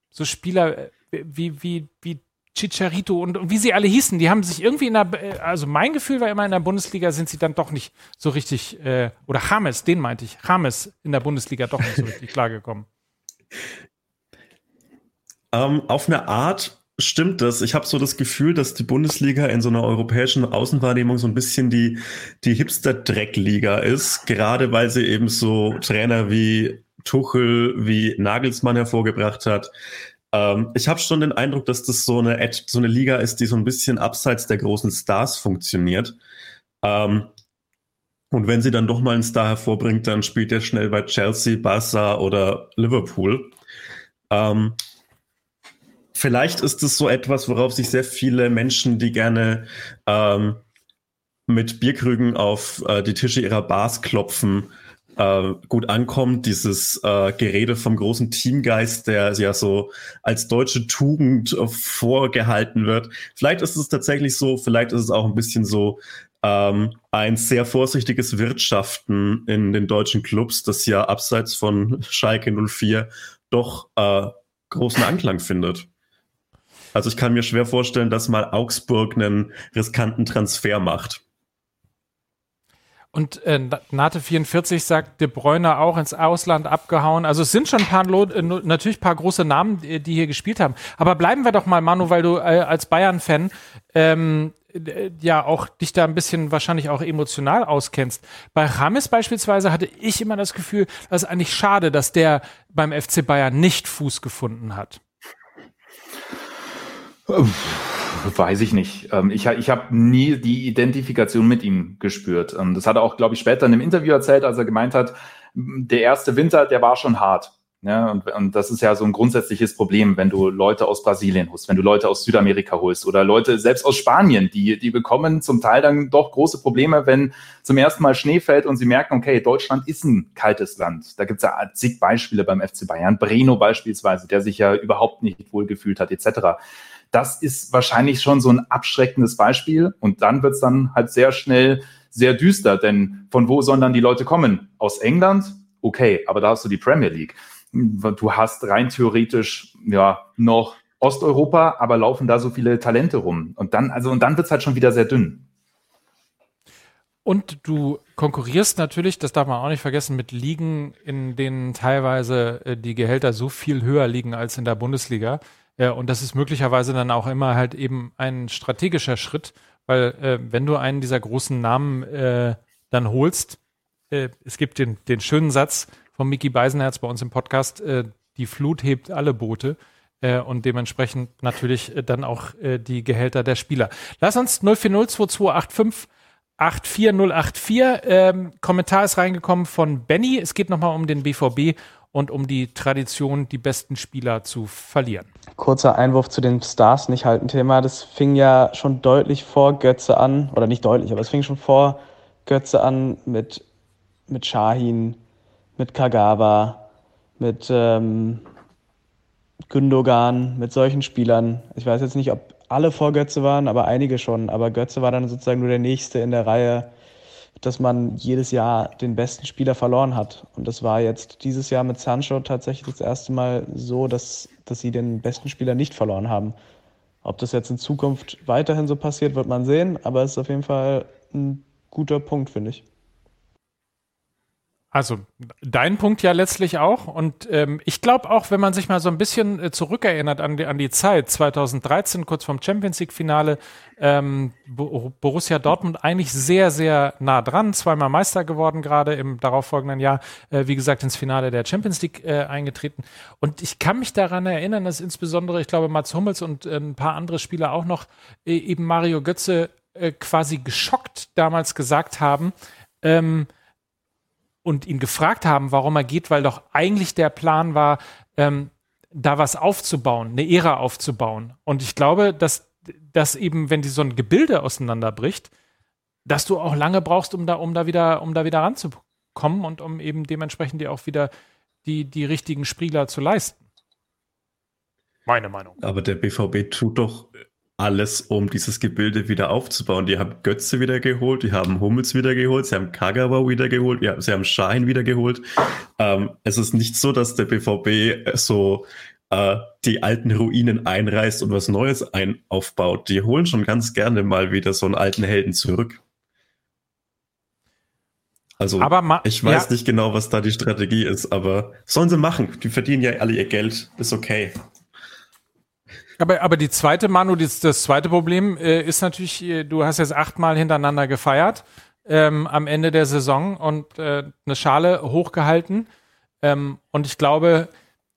so Spieler äh, wie, wie, wie Chicharito und, und, wie sie alle hießen, die haben sich irgendwie in der, also mein Gefühl war immer in der Bundesliga sind sie dann doch nicht so richtig, äh, oder James, den meinte ich, James in der Bundesliga doch nicht so richtig klargekommen. Ähm, auf eine Art stimmt das. Ich habe so das Gefühl, dass die Bundesliga in so einer europäischen Außenwahrnehmung so ein bisschen die, die Hipster-Dreckliga ist, gerade weil sie eben so Trainer wie Tuchel, wie Nagelsmann hervorgebracht hat, ähm, ich habe schon den Eindruck, dass das so eine, so eine Liga ist, die so ein bisschen abseits der großen Stars funktioniert. Ähm, und wenn sie dann doch mal einen Star hervorbringt, dann spielt er schnell bei Chelsea, Barca oder Liverpool. Ähm, vielleicht ist es so etwas, worauf sich sehr viele Menschen, die gerne ähm, mit Bierkrügen auf äh, die Tische ihrer Bars klopfen, äh, gut ankommt, dieses äh, Gerede vom großen Teamgeist, der ja so als deutsche Tugend äh, vorgehalten wird. Vielleicht ist es tatsächlich so, vielleicht ist es auch ein bisschen so ähm, ein sehr vorsichtiges Wirtschaften in den deutschen Clubs, das ja abseits von Schalke 04 doch äh, großen Anklang findet. Also ich kann mir schwer vorstellen, dass mal Augsburg einen riskanten Transfer macht. Und äh, Nate 44 sagt, De Bruyne auch ins Ausland abgehauen. Also es sind schon ein paar, äh, natürlich ein paar große Namen, die, die hier gespielt haben. Aber bleiben wir doch mal, Manu, weil du äh, als Bayern-Fan ähm, äh, ja auch dich da ein bisschen wahrscheinlich auch emotional auskennst. Bei Rames beispielsweise hatte ich immer das Gefühl, das ist eigentlich schade, dass der beim FC Bayern nicht Fuß gefunden hat. Weiß ich nicht. Ähm, ich, ich habe nie die Identifikation mit ihm gespürt. Ähm, das hat er auch, glaube ich, später in einem Interview erzählt, als er gemeint hat, der erste Winter, der war schon hart. Ja, und, und das ist ja so ein grundsätzliches Problem, wenn du Leute aus Brasilien holst, wenn du Leute aus Südamerika holst oder Leute selbst aus Spanien, die, die bekommen zum Teil dann doch große Probleme, wenn zum ersten Mal Schnee fällt und sie merken, okay, Deutschland ist ein kaltes Land. Da gibt es ja zig Beispiele beim FC Bayern, Breno beispielsweise, der sich ja überhaupt nicht wohlgefühlt hat, etc. Das ist wahrscheinlich schon so ein abschreckendes Beispiel und dann wird es dann halt sehr schnell sehr düster, denn von wo sollen dann die Leute kommen? Aus England? Okay, aber da hast du die Premier League du hast rein theoretisch ja noch Osteuropa, aber laufen da so viele Talente rum. Und dann, also, und dann wird es halt schon wieder sehr dünn. Und du konkurrierst natürlich, das darf man auch nicht vergessen, mit Ligen, in denen teilweise äh, die Gehälter so viel höher liegen als in der Bundesliga. Äh, und das ist möglicherweise dann auch immer halt eben ein strategischer Schritt, weil äh, wenn du einen dieser großen Namen äh, dann holst, äh, es gibt den, den schönen Satz, von Mickey Beisenherz bei uns im Podcast, äh, die Flut hebt alle Boote äh, und dementsprechend natürlich äh, dann auch äh, die Gehälter der Spieler. Lass uns 040 2285 84084. Ähm, Kommentar ist reingekommen von Benny. Es geht nochmal um den BVB und um die Tradition, die besten Spieler zu verlieren. Kurzer Einwurf zu den Stars nicht halten Thema. Das fing ja schon deutlich vor Götze an, oder nicht deutlich, aber es fing schon vor Götze an mit, mit Shahin, mit Kagawa, mit ähm, Gündogan, mit solchen Spielern. Ich weiß jetzt nicht, ob alle vor Götze waren, aber einige schon. Aber Götze war dann sozusagen nur der Nächste in der Reihe, dass man jedes Jahr den besten Spieler verloren hat. Und das war jetzt dieses Jahr mit Sancho tatsächlich das erste Mal so, dass, dass sie den besten Spieler nicht verloren haben. Ob das jetzt in Zukunft weiterhin so passiert, wird man sehen. Aber es ist auf jeden Fall ein guter Punkt, finde ich. Also dein Punkt ja letztlich auch. Und ähm, ich glaube auch, wenn man sich mal so ein bisschen äh, zurückerinnert an die, an die Zeit, 2013, kurz vorm Champions League-Finale, ähm, Borussia Dortmund eigentlich sehr, sehr nah dran, zweimal Meister geworden, gerade im darauffolgenden Jahr, äh, wie gesagt, ins Finale der Champions League äh, eingetreten. Und ich kann mich daran erinnern, dass insbesondere, ich glaube, Mats Hummels und äh, ein paar andere Spieler auch noch äh, eben Mario Götze äh, quasi geschockt damals gesagt haben, ähm, und ihn gefragt haben, warum er geht, weil doch eigentlich der Plan war, ähm, da was aufzubauen, eine Ära aufzubauen. Und ich glaube, dass, dass eben, wenn die so ein Gebilde auseinanderbricht, dass du auch lange brauchst, um da, um da wieder, um da wieder ranzukommen und um eben dementsprechend dir auch wieder die, die richtigen Spieler zu leisten. Meine Meinung. Aber der BVB tut doch alles, um dieses Gebilde wieder aufzubauen. Die haben Götze wieder geholt, die haben Hummels wieder geholt, sie haben Kagawa wieder geholt, ja, sie haben Schein wieder geholt. Ähm, es ist nicht so, dass der BVB so äh, die alten Ruinen einreißt und was Neues ein aufbaut. Die holen schon ganz gerne mal wieder so einen alten Helden zurück. Also ich weiß ja. nicht genau, was da die Strategie ist, aber sollen sie machen. Die verdienen ja alle ihr Geld, ist okay. Aber, aber die zweite, Manu, das, das zweite Problem äh, ist natürlich, äh, du hast jetzt achtmal hintereinander gefeiert ähm, am Ende der Saison und äh, eine Schale hochgehalten. Ähm, und ich glaube,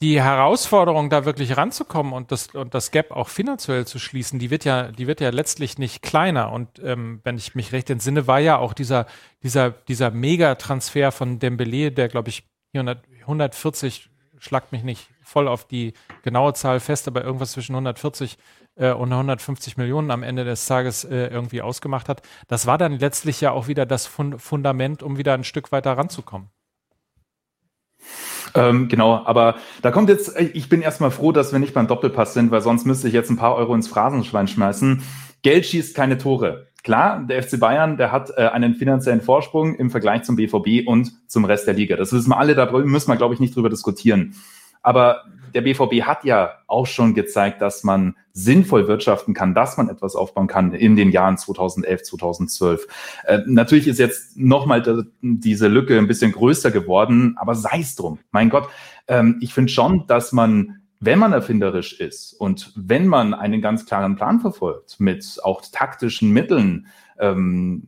die Herausforderung, da wirklich ranzukommen und das, und das Gap auch finanziell zu schließen, die wird ja, die wird ja letztlich nicht kleiner. Und ähm, wenn ich mich recht entsinne, war ja auch dieser, dieser, dieser Megatransfer von Dembele, der, glaube ich, 100, 140, schlagt mich nicht voll auf die genaue Zahl fest, aber irgendwas zwischen 140 äh, und 150 Millionen am Ende des Tages äh, irgendwie ausgemacht hat. Das war dann letztlich ja auch wieder das Fund Fundament, um wieder ein Stück weiter ranzukommen. Ähm, genau, aber da kommt jetzt, äh, ich bin erstmal froh, dass wir nicht beim Doppelpass sind, weil sonst müsste ich jetzt ein paar Euro ins Phrasenschwein schmeißen. Geld schießt keine Tore. Klar, der FC Bayern, der hat äh, einen finanziellen Vorsprung im Vergleich zum BVB und zum Rest der Liga. Das wissen wir alle, da müssen wir, glaube ich, nicht drüber diskutieren. Aber der BVB hat ja auch schon gezeigt, dass man sinnvoll wirtschaften kann, dass man etwas aufbauen kann in den Jahren 2011, 2012. Äh, natürlich ist jetzt nochmal diese Lücke ein bisschen größer geworden, aber sei es drum. Mein Gott, ähm, ich finde schon, dass man wenn man erfinderisch ist und wenn man einen ganz klaren Plan verfolgt mit auch taktischen Mitteln, ähm,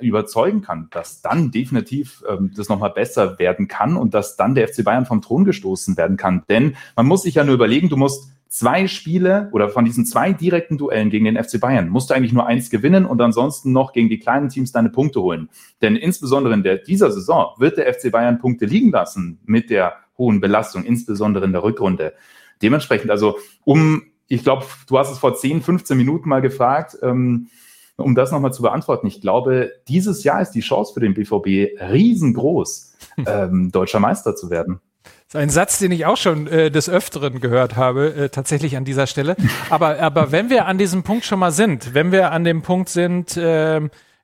überzeugen kann, dass dann definitiv ähm, das nochmal besser werden kann und dass dann der FC Bayern vom Thron gestoßen werden kann. Denn man muss sich ja nur überlegen, du musst zwei Spiele oder von diesen zwei direkten Duellen gegen den FC Bayern musst du eigentlich nur eins gewinnen und ansonsten noch gegen die kleinen Teams deine Punkte holen. Denn insbesondere in der, dieser Saison wird der FC Bayern Punkte liegen lassen mit der hohen Belastung, insbesondere in der Rückrunde. Dementsprechend, also um, ich glaube, du hast es vor 10, 15 Minuten mal gefragt, ähm, um das nochmal zu beantworten. Ich glaube, dieses Jahr ist die Chance für den BVB riesengroß, ähm, deutscher Meister zu werden. Das ist ein Satz, den ich auch schon äh, des Öfteren gehört habe, äh, tatsächlich an dieser Stelle. Aber, aber wenn wir an diesem Punkt schon mal sind, wenn wir an dem Punkt sind, äh,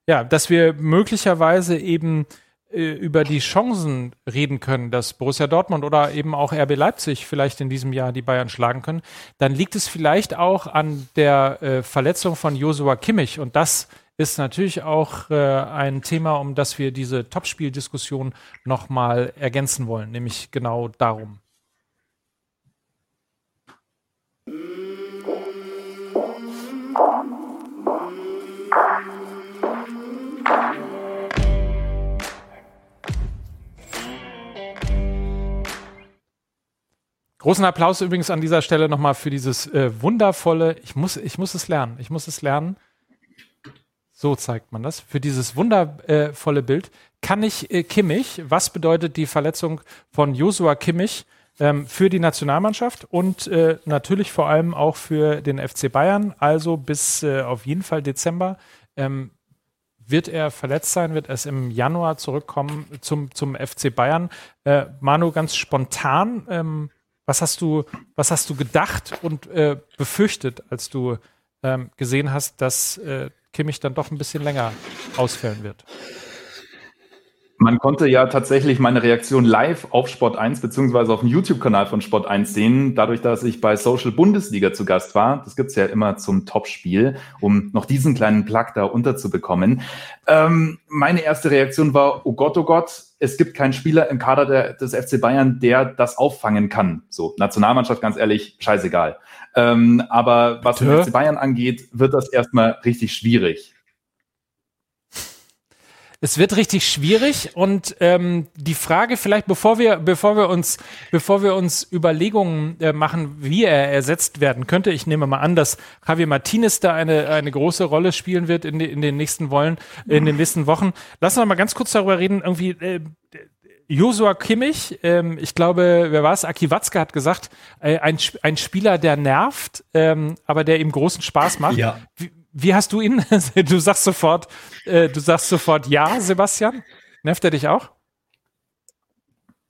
ja, dass wir möglicherweise eben über die Chancen reden können, dass Borussia Dortmund oder eben auch RB Leipzig vielleicht in diesem Jahr die Bayern schlagen können, dann liegt es vielleicht auch an der äh, Verletzung von Josua Kimmich. Und das ist natürlich auch äh, ein Thema, um das wir diese Topspieldiskussion nochmal ergänzen wollen, nämlich genau darum. Großen Applaus übrigens an dieser Stelle nochmal für dieses äh, wundervolle, ich muss, ich muss es lernen, ich muss es lernen, so zeigt man das. Für dieses wundervolle Bild kann ich äh, Kimmich, was bedeutet die Verletzung von Josua Kimmich ähm, für die Nationalmannschaft und äh, natürlich vor allem auch für den FC Bayern, also bis äh, auf jeden Fall Dezember. Ähm, wird er verletzt sein, wird es im Januar zurückkommen zum, zum FC Bayern. Äh, Manu, ganz spontan, ähm, was, hast du, was hast du gedacht und äh, befürchtet, als du ähm, gesehen hast, dass äh, Kimmich dann doch ein bisschen länger ausfällen wird. Man konnte ja tatsächlich meine Reaktion live auf Sport 1 beziehungsweise auf dem YouTube-Kanal von Sport 1 sehen, dadurch, dass ich bei Social Bundesliga zu Gast war. Das gibt's ja immer zum Topspiel, um noch diesen kleinen Plug da unterzubekommen. Ähm, meine erste Reaktion war, oh Gott, oh Gott, es gibt keinen Spieler im Kader der, des FC Bayern, der das auffangen kann. So, Nationalmannschaft, ganz ehrlich, scheißegal. Ähm, aber was den FC Bayern angeht, wird das erstmal richtig schwierig. Es wird richtig schwierig und ähm, die Frage vielleicht, bevor wir, bevor wir uns, bevor wir uns Überlegungen äh, machen, wie er ersetzt werden könnte, ich nehme mal an, dass Javier Martinez da eine, eine große Rolle spielen wird in, in den nächsten Wollen, in den nächsten Wochen. Lass uns mal ganz kurz darüber reden, irgendwie, äh, Josua Kimmich, ähm, ich glaube, wer war es? Aki Watzke hat gesagt, äh, ein, ein Spieler, der nervt, ähm, aber der ihm großen Spaß macht. Ja. Wie, wie hast du ihn? du sagst sofort, äh, du sagst sofort ja, Sebastian. Nervt er dich auch?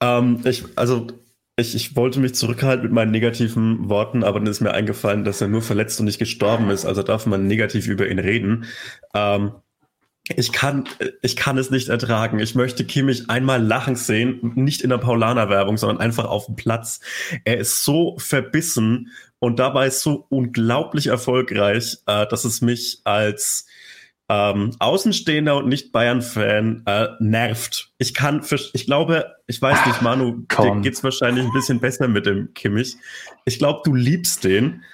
Ähm, ich, also ich, ich wollte mich zurückhalten mit meinen negativen Worten, aber dann ist mir eingefallen, dass er nur verletzt und nicht gestorben ist. Also darf man negativ über ihn reden. Ähm, ich kann, ich kann es nicht ertragen. Ich möchte Kimmich einmal lachen sehen, nicht in der Paulaner-Werbung, sondern einfach auf dem Platz. Er ist so verbissen und dabei so unglaublich erfolgreich, äh, dass es mich als ähm, Außenstehender und nicht Bayern-Fan äh, nervt. Ich kann, ich glaube, ich weiß nicht, Manu, Komm. dir geht's wahrscheinlich ein bisschen besser mit dem Kimmich. Ich glaube, du liebst den,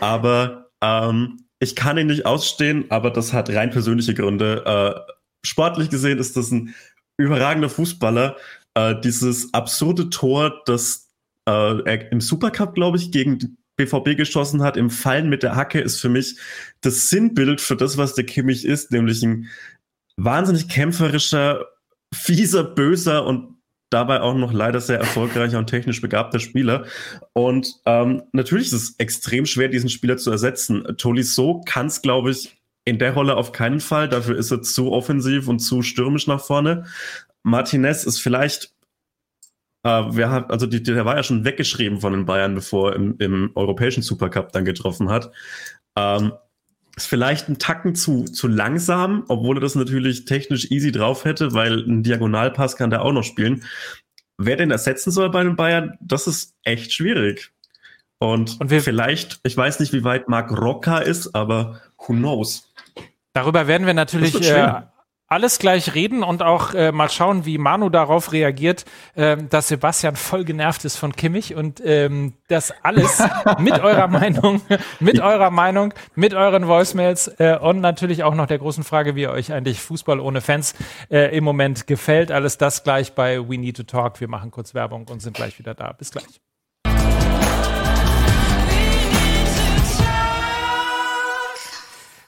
aber ähm, ich kann ihn nicht ausstehen, aber das hat rein persönliche Gründe. Äh, sportlich gesehen ist das ein überragender Fußballer. Äh, dieses absurde Tor, das äh, er im Supercup, glaube ich, gegen BVB geschossen hat, im Fallen mit der Hacke, ist für mich das Sinnbild für das, was der Kimmich ist, nämlich ein wahnsinnig kämpferischer, fieser, böser und dabei auch noch leider sehr erfolgreicher und technisch begabter Spieler. Und ähm, natürlich ist es extrem schwer, diesen Spieler zu ersetzen. Tolisso kann es, glaube ich, in der Rolle auf keinen Fall. Dafür ist er zu offensiv und zu stürmisch nach vorne. Martinez ist vielleicht wir haben, also die, der war ja schon weggeschrieben von den Bayern, bevor er im, im europäischen Supercup dann getroffen hat. Ähm, ist vielleicht ein Tacken zu, zu langsam, obwohl er das natürlich technisch easy drauf hätte, weil ein Diagonalpass kann der auch noch spielen. Wer den ersetzen soll bei den Bayern, das ist echt schwierig. Und, Und wir, vielleicht, ich weiß nicht, wie weit Marc Rocker ist, aber who knows? Darüber werden wir natürlich äh, alles gleich reden und auch äh, mal schauen, wie Manu darauf reagiert, äh, dass Sebastian voll genervt ist von Kimmich und ähm, das alles mit eurer Meinung, mit eurer Meinung, mit euren Voicemails äh, und natürlich auch noch der großen Frage, wie euch eigentlich Fußball ohne Fans äh, im Moment gefällt. Alles das gleich bei We Need to Talk. Wir machen kurz Werbung und sind gleich wieder da. Bis gleich.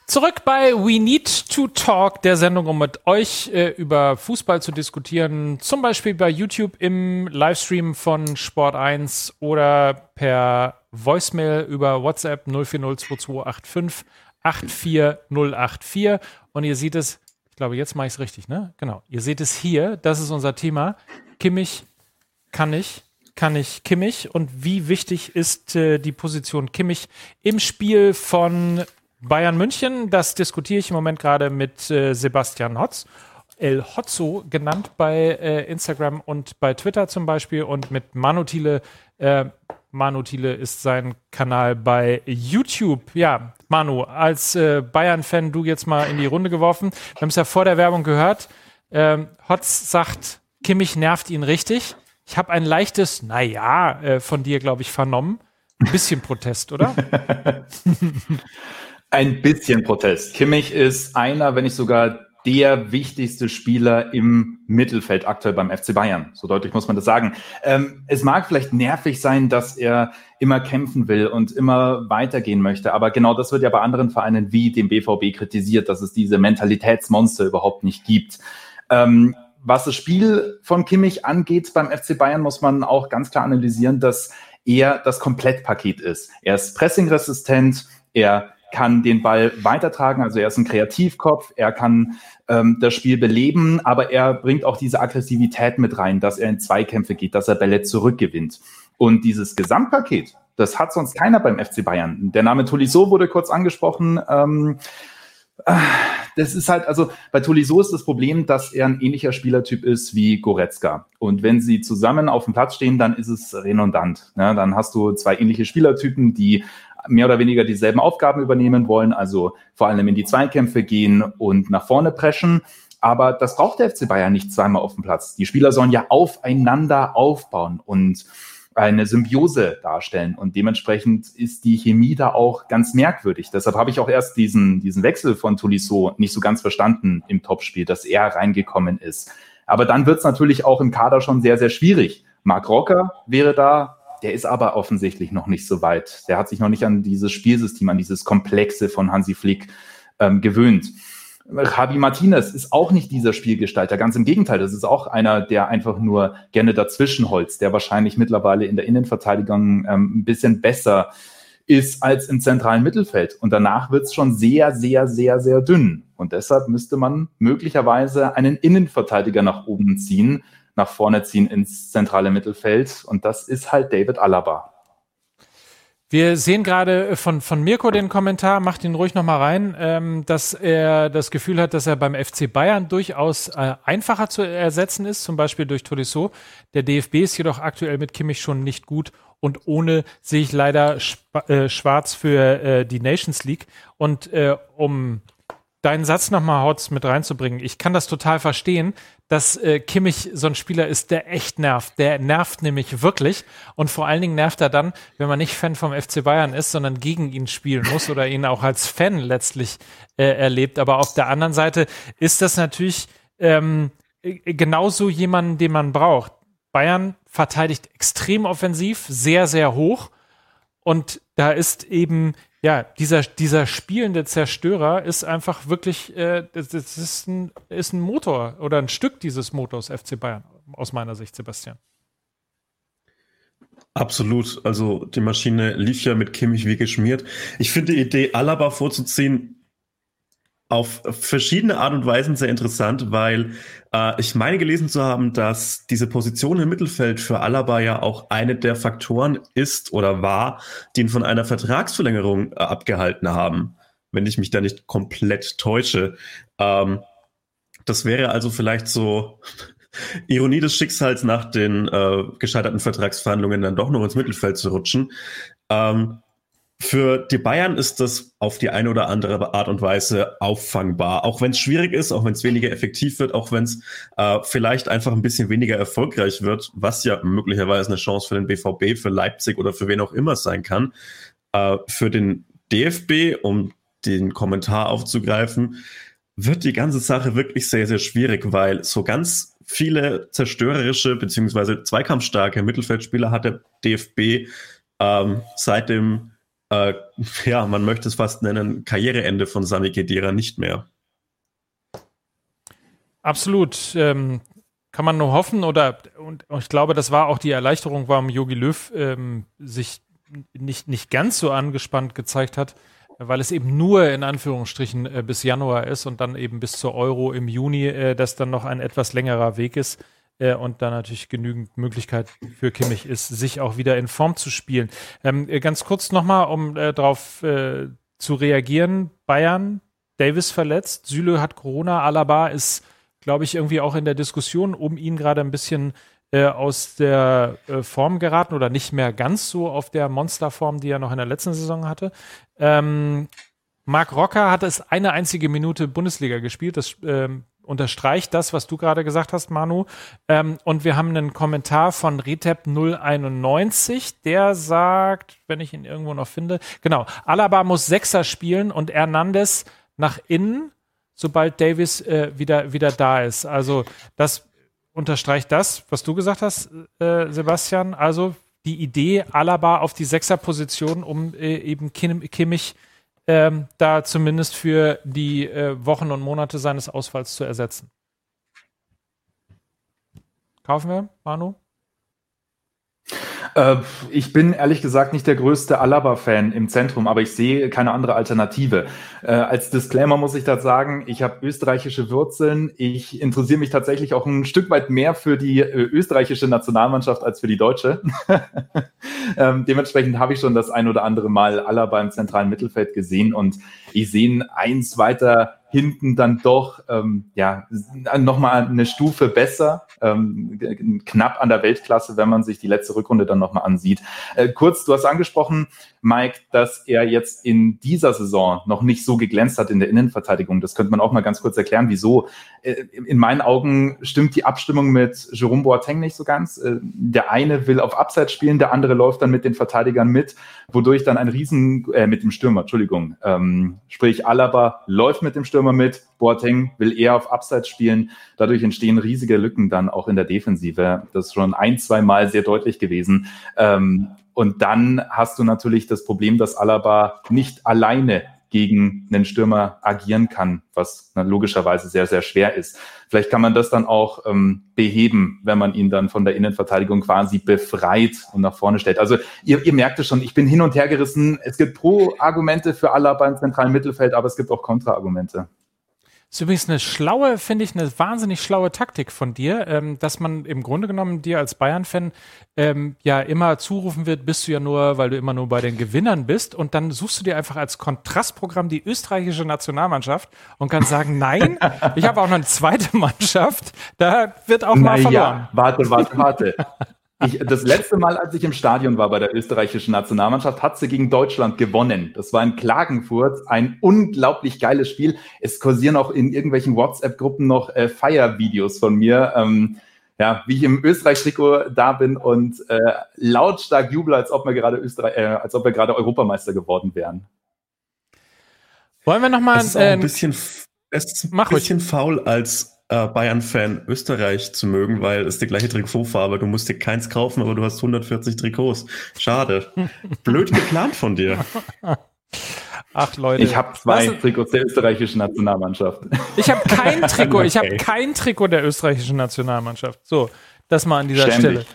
Zurück bei We Need to Talk, der Sendung, um mit euch äh, über Fußball zu diskutieren. Zum Beispiel bei YouTube im Livestream von Sport 1 oder per Voicemail über WhatsApp 0402285 84084. Und ihr seht es, ich glaube, jetzt mache ich es richtig, ne? Genau. Ihr seht es hier, das ist unser Thema. Kimmich kann ich, kann ich Kimmich und wie wichtig ist äh, die Position Kimmich im Spiel von Bayern München, das diskutiere ich im Moment gerade mit äh, Sebastian Hotz. El Hotzo genannt bei äh, Instagram und bei Twitter zum Beispiel und mit Manu Thiele. Äh, Manu Thiele ist sein Kanal bei YouTube. Ja, Manu, als äh, Bayern-Fan du jetzt mal in die Runde geworfen. Wir haben es ja vor der Werbung gehört. Ähm, Hotz sagt, Kimmich nervt ihn richtig. Ich habe ein leichtes, naja, äh, von dir, glaube ich, vernommen. Ein bisschen Protest, oder? Ein bisschen Protest. Kimmich ist einer, wenn nicht sogar der wichtigste Spieler im Mittelfeld aktuell beim FC Bayern. So deutlich muss man das sagen. Ähm, es mag vielleicht nervig sein, dass er immer kämpfen will und immer weitergehen möchte, aber genau das wird ja bei anderen Vereinen wie dem BVB kritisiert, dass es diese Mentalitätsmonster überhaupt nicht gibt. Ähm, was das Spiel von Kimmich angeht beim FC Bayern, muss man auch ganz klar analysieren, dass er das Komplettpaket ist. Er ist pressingresistent, er kann den Ball weitertragen, also er ist ein Kreativkopf, er kann ähm, das Spiel beleben, aber er bringt auch diese Aggressivität mit rein, dass er in Zweikämpfe geht, dass er Bälle zurückgewinnt. Und dieses Gesamtpaket, das hat sonst keiner beim FC Bayern. Der Name Tolisso wurde kurz angesprochen. Ähm, das ist halt, also bei Tolisso ist das Problem, dass er ein ähnlicher Spielertyp ist wie Goretzka. Und wenn sie zusammen auf dem Platz stehen, dann ist es redundant. Ja, dann hast du zwei ähnliche Spielertypen, die mehr oder weniger dieselben Aufgaben übernehmen wollen, also vor allem in die Zweikämpfe gehen und nach vorne preschen. Aber das braucht der FC Bayern nicht zweimal auf dem Platz. Die Spieler sollen ja aufeinander aufbauen und eine Symbiose darstellen. Und dementsprechend ist die Chemie da auch ganz merkwürdig. Deshalb habe ich auch erst diesen, diesen Wechsel von Tolisso nicht so ganz verstanden im Topspiel, dass er reingekommen ist. Aber dann wird es natürlich auch im Kader schon sehr, sehr schwierig. Marc Rocker wäre da, der ist aber offensichtlich noch nicht so weit. Der hat sich noch nicht an dieses Spielsystem, an dieses Komplexe von Hansi Flick ähm, gewöhnt. Javi Martinez ist auch nicht dieser Spielgestalter. Ganz im Gegenteil, das ist auch einer, der einfach nur gerne dazwischenholzt, der wahrscheinlich mittlerweile in der Innenverteidigung ähm, ein bisschen besser ist als im zentralen Mittelfeld. Und danach wird es schon sehr, sehr, sehr, sehr dünn. Und deshalb müsste man möglicherweise einen Innenverteidiger nach oben ziehen, nach vorne ziehen ins zentrale Mittelfeld. Und das ist halt David Alaba. Wir sehen gerade von, von Mirko den Kommentar, macht ihn ruhig nochmal rein, ähm, dass er das Gefühl hat, dass er beim FC Bayern durchaus äh, einfacher zu ersetzen ist, zum Beispiel durch Tolisso. Der DFB ist jedoch aktuell mit Kimmich schon nicht gut und ohne sehe ich leider äh, schwarz für äh, die Nations League. Und äh, um deinen Satz nochmal, Hotz, mit reinzubringen. Ich kann das total verstehen, dass äh, Kimmich so ein Spieler ist, der echt nervt. Der nervt nämlich wirklich. Und vor allen Dingen nervt er dann, wenn man nicht Fan vom FC Bayern ist, sondern gegen ihn spielen muss oder ihn auch als Fan letztlich äh, erlebt. Aber auf der anderen Seite ist das natürlich ähm, genauso jemanden, den man braucht. Bayern verteidigt extrem offensiv, sehr, sehr hoch. Und da ist eben ja, dieser, dieser spielende Zerstörer ist einfach wirklich, äh, das, ist, ein, ist ein Motor oder ein Stück dieses Motors FC Bayern, aus meiner Sicht, Sebastian. Absolut. Also die Maschine lief ja mit Kimmich wie geschmiert. Ich finde die Idee, Alaba vorzuziehen, auf verschiedene Art und Weisen sehr interessant, weil äh, ich meine gelesen zu haben, dass diese Position im Mittelfeld für Alaba ja auch eine der Faktoren ist oder war, die ihn von einer Vertragsverlängerung äh, abgehalten haben, wenn ich mich da nicht komplett täusche. Ähm, das wäre also vielleicht so Ironie des Schicksals nach den äh, gescheiterten Vertragsverhandlungen dann doch noch ins Mittelfeld zu rutschen. Ähm, für die Bayern ist das auf die eine oder andere Art und Weise auffangbar. Auch wenn es schwierig ist, auch wenn es weniger effektiv wird, auch wenn es äh, vielleicht einfach ein bisschen weniger erfolgreich wird, was ja möglicherweise eine Chance für den BVB, für Leipzig oder für wen auch immer sein kann. Äh, für den DFB, um den Kommentar aufzugreifen, wird die ganze Sache wirklich sehr, sehr schwierig, weil so ganz viele zerstörerische beziehungsweise zweikampfstarke Mittelfeldspieler hat der DFB ähm, seit dem äh, ja, man möchte es fast nennen, Karriereende von Sami Khedira nicht mehr. Absolut. Ähm, kann man nur hoffen oder und ich glaube, das war auch die Erleichterung, warum Yogi Löw ähm, sich nicht, nicht ganz so angespannt gezeigt hat, weil es eben nur in Anführungsstrichen äh, bis Januar ist und dann eben bis zur Euro im Juni, äh, das dann noch ein etwas längerer Weg ist äh, und da natürlich genügend Möglichkeit für Kimmich ist, sich auch wieder in Form zu spielen. Ähm, äh, ganz kurz nochmal, um äh, darauf äh, zu reagieren. Bayern, Davis verletzt, Süle hat Corona, Alaba ist, glaube ich, irgendwie auch in der Diskussion um ihn gerade ein bisschen äh, aus der äh, Form geraten oder nicht mehr ganz so auf der Monsterform, die er noch in der letzten Saison hatte. Ähm, Marc Rocker hat es eine einzige Minute Bundesliga gespielt. Das ähm, unterstreicht das, was du gerade gesagt hast, Manu. Ähm, und wir haben einen Kommentar von Retep 091, der sagt, wenn ich ihn irgendwo noch finde, genau, Alaba muss Sechser spielen und Hernandez nach innen, sobald Davis äh, wieder, wieder da ist. Also das unterstreicht das, was du gesagt hast, äh, Sebastian. Also die Idee, Alaba auf die Sechserposition, um äh, eben Kim, Kimmich ähm, da zumindest für die äh, Wochen und Monate seines Ausfalls zu ersetzen. Kaufen wir, Manu? Äh, ich bin ehrlich gesagt nicht der größte Alaba-Fan im Zentrum, aber ich sehe keine andere Alternative. Äh, als Disclaimer muss ich da sagen, ich habe österreichische Wurzeln. Ich interessiere mich tatsächlich auch ein Stück weit mehr für die äh, österreichische Nationalmannschaft als für die deutsche. ähm, dementsprechend habe ich schon das ein oder andere Mal Alaba im zentralen Mittelfeld gesehen und ich sehe ihn eins weiter hinten dann doch ähm, ja nochmal eine Stufe besser, ähm, knapp an der Weltklasse, wenn man sich die letzte Rückrunde dann nochmal ansieht. Äh, kurz, du hast angesprochen, Mike, dass er jetzt in dieser Saison noch nicht so geglänzt hat in der Innenverteidigung. Das könnte man auch mal ganz kurz erklären, wieso. Äh, in meinen Augen stimmt die Abstimmung mit Jerome Boateng nicht so ganz. Äh, der eine will auf Abseits spielen, der andere läuft dann mit den Verteidigern mit, wodurch dann ein Riesen, äh, mit dem Stürmer, Entschuldigung, ähm, sprich Alaba läuft mit dem Stürmer mit, Boateng will eher auf Abseits spielen. Dadurch entstehen riesige Lücken dann auch in der Defensive. Das ist schon ein, zwei Mal sehr deutlich gewesen. Ähm, und dann hast du natürlich das Problem, dass Alaba nicht alleine gegen einen Stürmer agieren kann, was logischerweise sehr, sehr schwer ist. Vielleicht kann man das dann auch ähm, beheben, wenn man ihn dann von der Innenverteidigung quasi befreit und nach vorne stellt. Also ihr, ihr merkt es schon, ich bin hin und her gerissen. Es gibt Pro-Argumente für Alaba im zentralen Mittelfeld, aber es gibt auch Kontra-Argumente. Ist übrigens eine schlaue, finde ich, eine wahnsinnig schlaue Taktik von dir, ähm, dass man im Grunde genommen dir als Bayern-Fan ähm, ja immer zurufen wird, bist du ja nur, weil du immer nur bei den Gewinnern bist und dann suchst du dir einfach als Kontrastprogramm die österreichische Nationalmannschaft und kannst sagen, nein, ich habe auch noch eine zweite Mannschaft, da wird auch mal verloren. Ja, warte, warte, warte. Ich, das letzte Mal, als ich im Stadion war bei der österreichischen Nationalmannschaft, hat sie gegen Deutschland gewonnen. Das war in Klagenfurt ein unglaublich geiles Spiel. Es kursieren auch in irgendwelchen WhatsApp-Gruppen noch äh, Feiervideos von mir. Ähm, ja, wie ich im Österreich-Trikot da bin und äh, lautstark jubel, als ob wir gerade Österreich, äh, als ob wir gerade Europameister geworden wären. Wollen wir nochmal. Es ist äh, ein bisschen, es ist ein bisschen faul als äh, Bayern-Fan Österreich zu mögen, weil es die gleiche Trikotfarbe. Du musst dir keins kaufen, aber du hast 140 Trikots. Schade. Blöd geplant von dir. Ach Leute. Ich habe zwei Was? Trikots der österreichischen Nationalmannschaft. Ich habe kein Trikot. Ich habe kein Trikot der österreichischen Nationalmannschaft. So, das mal an dieser Ständig. Stelle.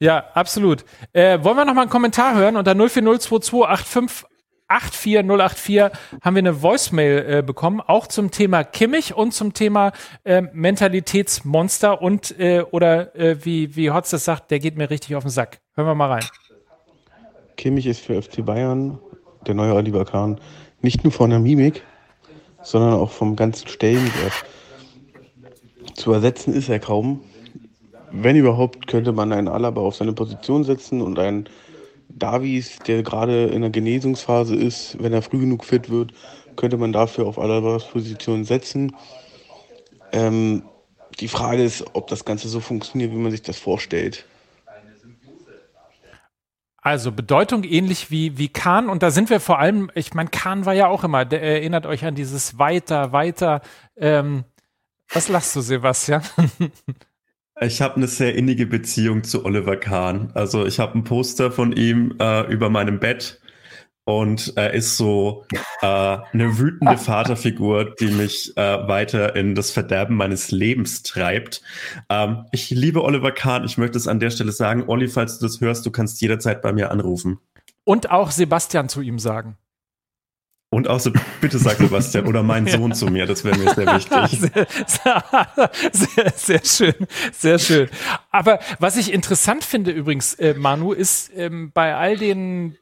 Ja, absolut. Äh, wollen wir noch mal einen Kommentar hören unter 0402285 84084 haben wir eine Voicemail äh, bekommen, auch zum Thema Kimmich und zum Thema äh, Mentalitätsmonster und äh, oder äh, wie, wie Hotz das sagt, der geht mir richtig auf den Sack. Hören wir mal rein. Kimmich ist für FC Bayern, der neue Oliver Kahn, nicht nur von der Mimik, sondern auch vom ganzen Stellenwert. Zu ersetzen ist er kaum. Wenn überhaupt, könnte man einen Alaba auf seine Position setzen und einen Davies, der gerade in der Genesungsphase ist, wenn er früh genug fit wird, könnte man dafür auf Alabas Position setzen. Ähm, die Frage ist, ob das Ganze so funktioniert, wie man sich das vorstellt. Also Bedeutung ähnlich wie, wie Kahn und da sind wir vor allem, ich meine, Kahn war ja auch immer, der erinnert euch an dieses weiter, weiter. Ähm, was lachst du, Sebastian? Ich habe eine sehr innige Beziehung zu Oliver Kahn. Also ich habe ein Poster von ihm äh, über meinem Bett. und er ist so äh, eine wütende Vaterfigur, die mich äh, weiter in das Verderben meines Lebens treibt. Ähm, ich liebe Oliver Kahn. Ich möchte es an der Stelle sagen. Olli, falls du das hörst, du kannst jederzeit bei mir anrufen. Und auch Sebastian zu ihm sagen. Und auch so, bitte sag Sebastian oder mein Sohn zu mir, das wäre mir sehr wichtig. Sehr, sehr, sehr, schön, sehr schön. Aber was ich interessant finde übrigens, äh, Manu, ist ähm, bei all den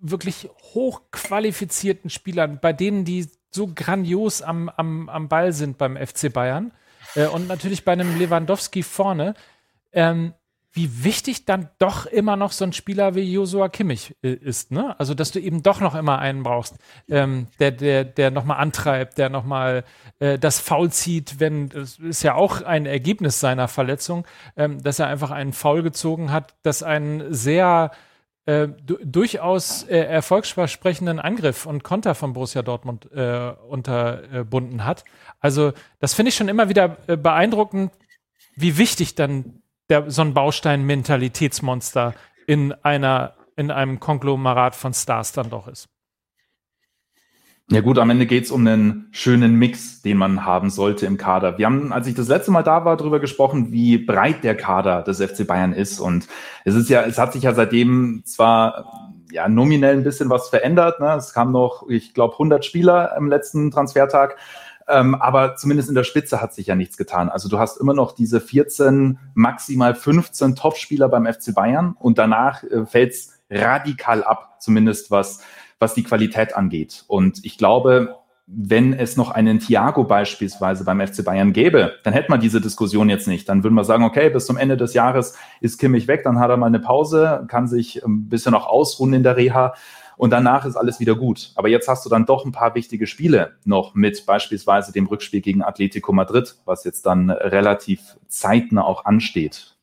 wirklich hochqualifizierten Spielern, bei denen, die so grandios am, am, am Ball sind beim FC Bayern äh, und natürlich bei einem Lewandowski vorne, ähm, wie wichtig dann doch immer noch so ein Spieler wie Josua Kimmich äh, ist, ne? Also, dass du eben doch noch immer einen brauchst, ähm, der, der, der nochmal antreibt, der nochmal äh, das Foul zieht, wenn, das ist ja auch ein Ergebnis seiner Verletzung, ähm, dass er einfach einen Foul gezogen hat, das einen sehr äh, durchaus äh, erfolgsversprechenden Angriff und Konter von Borussia Dortmund äh, unterbunden hat. Also, das finde ich schon immer wieder äh, beeindruckend, wie wichtig dann der, so ein Baustein Mentalitätsmonster in einer, in einem Konglomerat von Stars dann doch ist. Ja gut, am Ende geht es um einen schönen Mix, den man haben sollte im Kader. Wir haben, als ich das letzte Mal da war, darüber gesprochen, wie breit der Kader des FC Bayern ist. Und es ist ja, es hat sich ja seitdem zwar ja nominell ein bisschen was verändert. Ne? Es kamen noch, ich glaube, 100 Spieler im letzten Transfertag. Ähm, aber zumindest in der Spitze hat sich ja nichts getan. Also du hast immer noch diese 14, maximal 15 Topspieler beim FC Bayern und danach äh, fällt es radikal ab, zumindest was, was die Qualität angeht. Und ich glaube, wenn es noch einen Thiago beispielsweise beim FC Bayern gäbe, dann hätte man diese Diskussion jetzt nicht. Dann würden wir sagen, okay, bis zum Ende des Jahres ist Kimmich weg, dann hat er mal eine Pause, kann sich ein bisschen noch ausruhen in der Reha und danach ist alles wieder gut. Aber jetzt hast du dann doch ein paar wichtige Spiele noch mit beispielsweise dem Rückspiel gegen Atletico Madrid, was jetzt dann relativ zeitnah auch ansteht.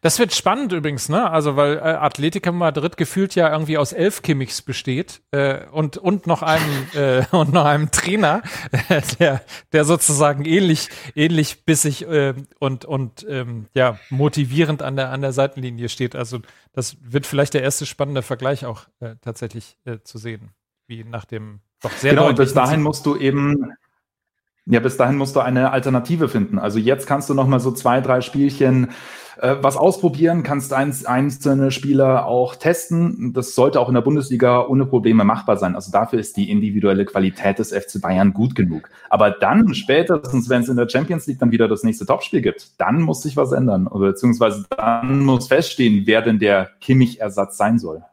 Das wird spannend übrigens, ne? Also weil äh, Atletico Madrid gefühlt ja irgendwie aus elf Kimmichs besteht äh, und und noch einem äh, und noch einem Trainer, äh, der der sozusagen ähnlich ähnlich bissig äh, und und ähm, ja motivierend an der an der Seitenlinie steht. Also das wird vielleicht der erste spannende Vergleich auch äh, tatsächlich äh, zu sehen, wie nach dem doch sehr genau. Und bis dahin musst du eben ja, bis dahin musst du eine Alternative finden. Also jetzt kannst du noch mal so zwei, drei Spielchen äh, was ausprobieren, kannst eins, einzelne Spieler auch testen. Das sollte auch in der Bundesliga ohne Probleme machbar sein. Also dafür ist die individuelle Qualität des FC Bayern gut genug. Aber dann spätestens, wenn es in der Champions League dann wieder das nächste Topspiel gibt, dann muss sich was ändern. Oder beziehungsweise dann muss feststehen, wer denn der Kimmich-Ersatz sein soll.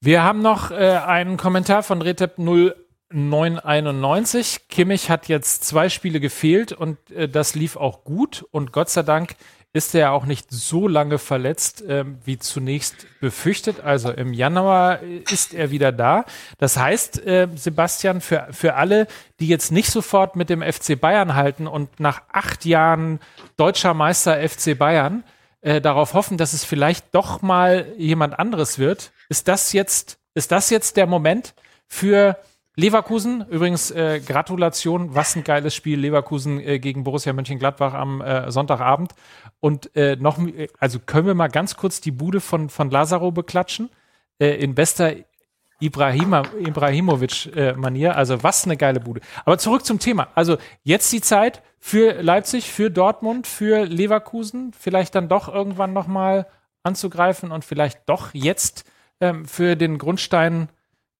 Wir haben noch äh, einen Kommentar von Retep 0 991. Kimmich hat jetzt zwei Spiele gefehlt und äh, das lief auch gut. Und Gott sei Dank ist er auch nicht so lange verletzt, äh, wie zunächst befürchtet. Also im Januar äh, ist er wieder da. Das heißt, äh, Sebastian, für, für alle, die jetzt nicht sofort mit dem FC Bayern halten und nach acht Jahren deutscher Meister FC Bayern äh, darauf hoffen, dass es vielleicht doch mal jemand anderes wird, ist das jetzt, ist das jetzt der Moment für Leverkusen, übrigens äh, Gratulation, was ein geiles Spiel, Leverkusen äh, gegen Borussia Mönchengladbach am äh, Sonntagabend. Und äh, noch, also können wir mal ganz kurz die Bude von, von Lazaro beklatschen, äh, in bester Ibrahima, Ibrahimovic-Manier. Äh, also was eine geile Bude. Aber zurück zum Thema. Also jetzt die Zeit für Leipzig, für Dortmund, für Leverkusen, vielleicht dann doch irgendwann nochmal anzugreifen und vielleicht doch jetzt ähm, für den Grundstein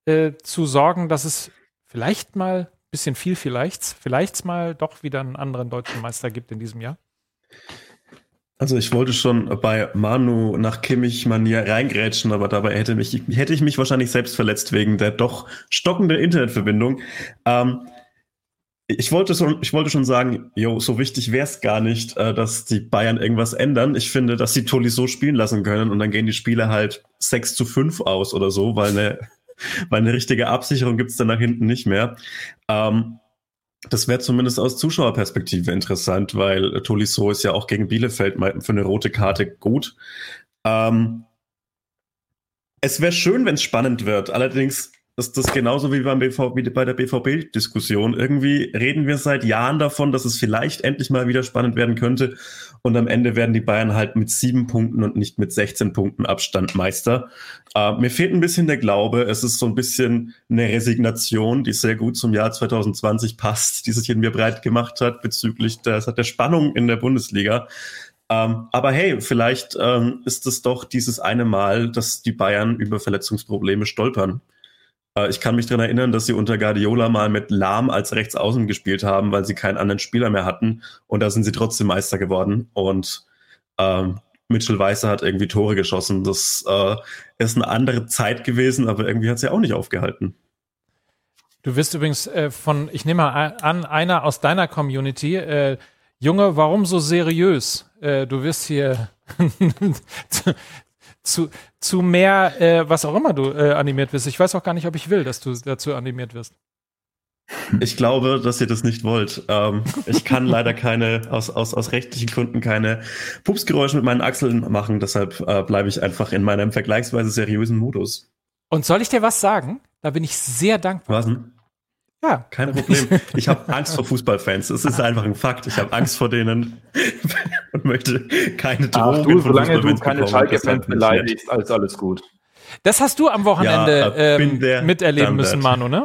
äh, zu sorgen, dass es vielleicht mal, bisschen viel vielleicht, vielleicht mal doch wieder einen anderen deutschen Meister gibt in diesem Jahr? Also ich wollte schon bei Manu nach Kimmich-Manier reingrätschen, aber dabei hätte, mich, hätte ich mich wahrscheinlich selbst verletzt wegen der doch stockenden Internetverbindung. Ähm, ich wollte, schon, ich wollte schon sagen, jo, so wichtig wäre es gar nicht, äh, dass die Bayern irgendwas ändern. Ich finde, dass sie Toli so spielen lassen können und dann gehen die Spiele halt 6 zu 5 aus oder so, weil eine weil eine richtige Absicherung gibt es dann nach hinten nicht mehr. Ähm, das wäre zumindest aus Zuschauerperspektive interessant, weil Tolisso ist ja auch gegen Bielefeld für eine rote Karte gut. Ähm, es wäre schön, wenn es spannend wird. Allerdings das, das genauso wie beim BV, wie bei der BVB-Diskussion. Irgendwie reden wir seit Jahren davon, dass es vielleicht endlich mal wieder spannend werden könnte. Und am Ende werden die Bayern halt mit sieben Punkten und nicht mit 16 Punkten Abstand Meister. Äh, mir fehlt ein bisschen der Glaube. Es ist so ein bisschen eine Resignation, die sehr gut zum Jahr 2020 passt, die sich in mir breit gemacht hat bezüglich der, der Spannung in der Bundesliga. Ähm, aber hey, vielleicht ähm, ist es doch dieses eine Mal, dass die Bayern über Verletzungsprobleme stolpern. Äh, ich kann mich daran erinnern, dass sie unter Guardiola mal mit Lahm als Rechtsaußen gespielt haben, weil sie keinen anderen Spieler mehr hatten. Und da sind sie trotzdem Meister geworden. Und ähm, Mitchell Weißer hat irgendwie Tore geschossen. Das äh, ist eine andere Zeit gewesen, aber irgendwie hat sie auch nicht aufgehalten. Du wirst übrigens äh, von, ich nehme mal an, einer aus deiner Community, äh, Junge, warum so seriös? Äh, du wirst hier zu, zu mehr, äh, was auch immer du äh, animiert wirst. Ich weiß auch gar nicht, ob ich will, dass du dazu animiert wirst. Ich glaube, dass ihr das nicht wollt. Ähm, ich kann leider keine, aus, aus, aus rechtlichen Gründen keine Pupsgeräusche mit meinen Achseln machen. Deshalb äh, bleibe ich einfach in meinem vergleichsweise seriösen Modus. Und soll ich dir was sagen? Da bin ich sehr dankbar. Was denn? Ja. Kein Problem. Ich habe Angst vor Fußballfans. Es ist einfach ein Fakt. Ich habe Angst vor denen und möchte keine Drogen. Ach du, solange du keine Schalke-Fans beleidigst, alles, alles gut. Das hast du am Wochenende ja, ähm, miterleben müssen, Manu, ne?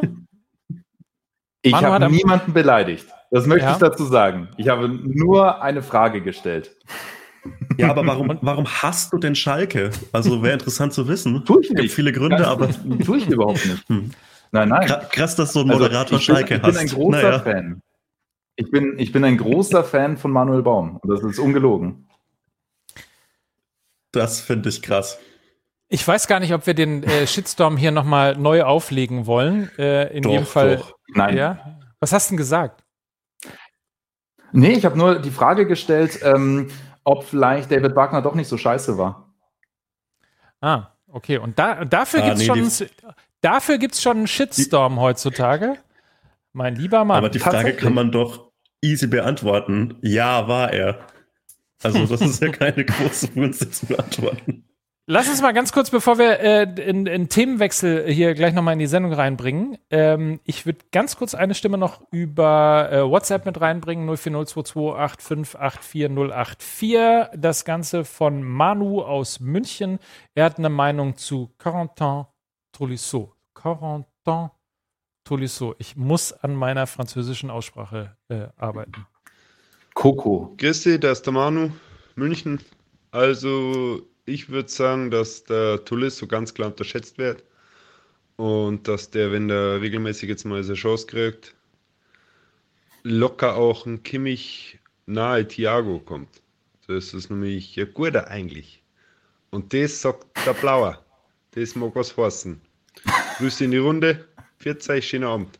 Ich habe niemanden beleidigt. Das möchte ja? ich dazu sagen. Ich habe nur eine Frage gestellt. Ja, aber warum, warum hast du denn Schalke? Also wäre interessant zu wissen. Tue ich nicht. Gibt viele Gründe, aber. Tue ich überhaupt nicht. Hm. Nein, nein. Krass, dass du einen also, Moderator also, Schalke hast. Ich bin ein großer naja. Fan. Ich bin, ich bin ein großer Fan von Manuel Baum. Und das ist ungelogen. Das finde ich krass. Ich weiß gar nicht, ob wir den äh, Shitstorm hier nochmal neu auflegen wollen. Äh, in doch, jedem Fall. Doch. Nein. Ja? Was hast du denn gesagt? Nee, ich habe nur die Frage gestellt, ähm, ob vielleicht David Wagner doch nicht so scheiße war. Ah, okay. Und da, dafür ah, gibt es nee, schon. Dafür gibt es schon einen Shitstorm die, heutzutage. Mein lieber Mann. Aber die Frage kann man doch easy beantworten. Ja, war er. Also, das ist ja keine große Wunsch zu beantworten. Lass uns mal ganz kurz, bevor wir äh, einen Themenwechsel hier gleich nochmal in die Sendung reinbringen. Ähm, ich würde ganz kurz eine Stimme noch über äh, WhatsApp mit reinbringen: 040228584084. Das Ganze von Manu aus München. Er hat eine Meinung zu Corentin Tolisso. Corentin Tolisso. Ich muss an meiner französischen Aussprache äh, arbeiten. Coco. Christi, da ist der Manu, München. Also, ich würde sagen, dass der Tolisso ganz klar unterschätzt wird. Und dass der, wenn der regelmäßig jetzt mal seine Chance kriegt, locker auch ein Kimmich nahe Thiago kommt. Das ist nämlich ein guter eigentlich. Und das sagt der Blauer. Das mag was heißen. Grüße in die Runde. 40, schönen Abend.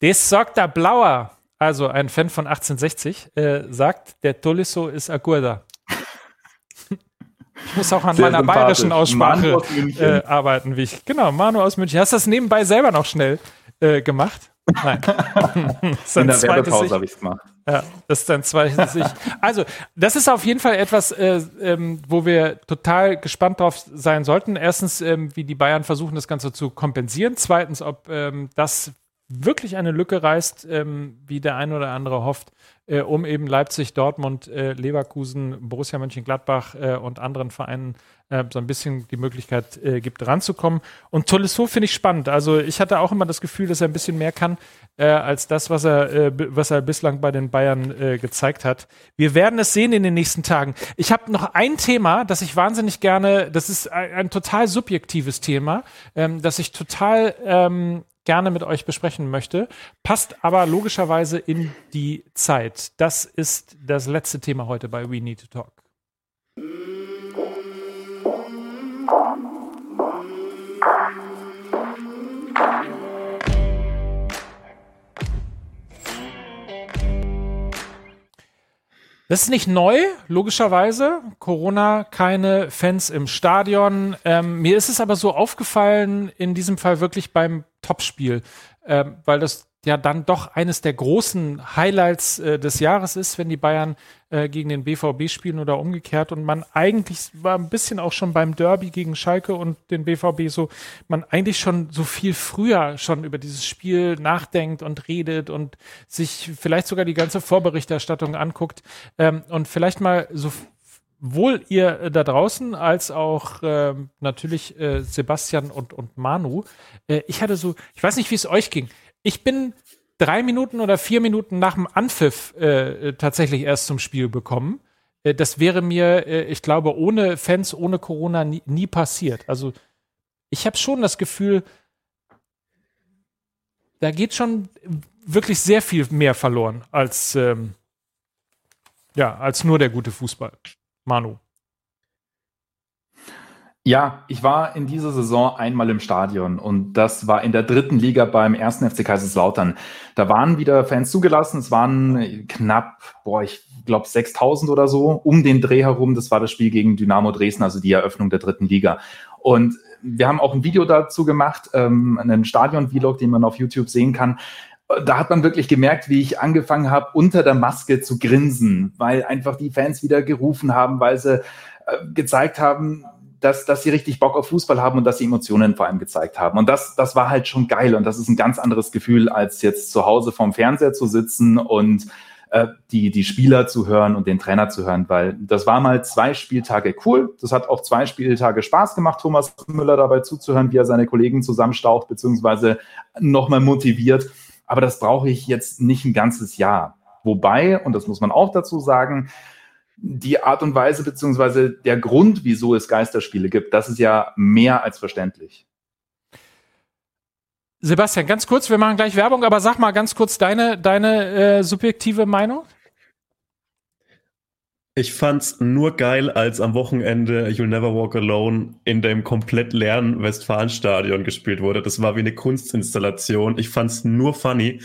Das sagt der Blauer, also ein Fan von 1860, äh, sagt, der Tolisso ist Agurda. Ich muss auch an Sehr meiner bayerischen Aussprache äh, arbeiten, wie ich. Genau, Manu aus München. Hast du das nebenbei selber noch schnell äh, gemacht? Nein. In der Werbepause habe ich es gemacht. Ja, das ist dann Ich. Also, das ist auf jeden Fall etwas, äh, ähm, wo wir total gespannt drauf sein sollten. Erstens, ähm, wie die Bayern versuchen, das Ganze zu kompensieren. Zweitens, ob ähm, das wirklich eine Lücke reißt, ähm, wie der eine oder andere hofft, äh, um eben Leipzig, Dortmund, äh, Leverkusen, Borussia Mönchengladbach äh, und anderen Vereinen äh, so ein bisschen die Möglichkeit äh, gibt, ranzukommen. Und Tolisso finde ich spannend. Also ich hatte auch immer das Gefühl, dass er ein bisschen mehr kann äh, als das, was er, was er bislang bei den Bayern gezeigt hat. Wir werden es sehen in den nächsten Tagen. Ich habe noch ein Thema, das ich wahnsinnig gerne, das ist ein, ein total subjektives Thema, ähm, das ich total ähm, gerne mit euch besprechen möchte, passt aber logischerweise in die Zeit. Das ist das letzte Thema heute bei We Need to Talk. Das ist nicht neu, logischerweise. Corona, keine Fans im Stadion. Ähm, mir ist es aber so aufgefallen, in diesem Fall wirklich beim Topspiel, ähm, weil das ja dann doch eines der großen Highlights äh, des Jahres ist, wenn die Bayern äh, gegen den BVB spielen oder umgekehrt. Und man eigentlich war ein bisschen auch schon beim Derby gegen Schalke und den BVB so, man eigentlich schon so viel früher schon über dieses Spiel nachdenkt und redet und sich vielleicht sogar die ganze Vorberichterstattung anguckt ähm, und vielleicht mal so wohl ihr äh, da draußen als auch äh, natürlich äh, Sebastian und, und Manu. Äh, ich hatte so, ich weiß nicht, wie es euch ging. Ich bin drei Minuten oder vier Minuten nach dem Anpfiff äh, äh tatsächlich erst zum Spiel bekommen. Das wäre mir, ich glaube, ohne Fans, ohne Corona nie, nie passiert. Also ich habe schon das Gefühl, da geht schon wirklich sehr viel mehr verloren als ähm, ja als nur der gute Fußball. Manu. Ja, ich war in dieser Saison einmal im Stadion und das war in der dritten Liga beim ersten FC Kaiserslautern. Da waren wieder Fans zugelassen. Es waren knapp, boah, ich glaube 6000 oder so um den Dreh herum. Das war das Spiel gegen Dynamo Dresden, also die Eröffnung der dritten Liga. Und wir haben auch ein Video dazu gemacht, ähm, einen Stadion-Vlog, den man auf YouTube sehen kann da hat man wirklich gemerkt, wie ich angefangen habe, unter der Maske zu grinsen, weil einfach die Fans wieder gerufen haben, weil sie äh, gezeigt haben, dass, dass sie richtig Bock auf Fußball haben und dass sie Emotionen vor allem gezeigt haben. Und das, das war halt schon geil. Und das ist ein ganz anderes Gefühl, als jetzt zu Hause vorm Fernseher zu sitzen und äh, die, die Spieler zu hören und den Trainer zu hören, weil das war mal zwei Spieltage cool. Das hat auch zwei Spieltage Spaß gemacht, Thomas Müller dabei zuzuhören, wie er seine Kollegen zusammenstaucht, beziehungsweise nochmal motiviert. Aber das brauche ich jetzt nicht ein ganzes Jahr. Wobei, und das muss man auch dazu sagen, die Art und Weise beziehungsweise der Grund, wieso es Geisterspiele gibt, das ist ja mehr als verständlich. Sebastian, ganz kurz, wir machen gleich Werbung, aber sag mal ganz kurz deine, deine äh, subjektive Meinung. Ich fand's nur geil, als am Wochenende You'll Never Walk Alone in dem komplett leeren Westfalenstadion gespielt wurde. Das war wie eine Kunstinstallation. Ich fand's nur funny.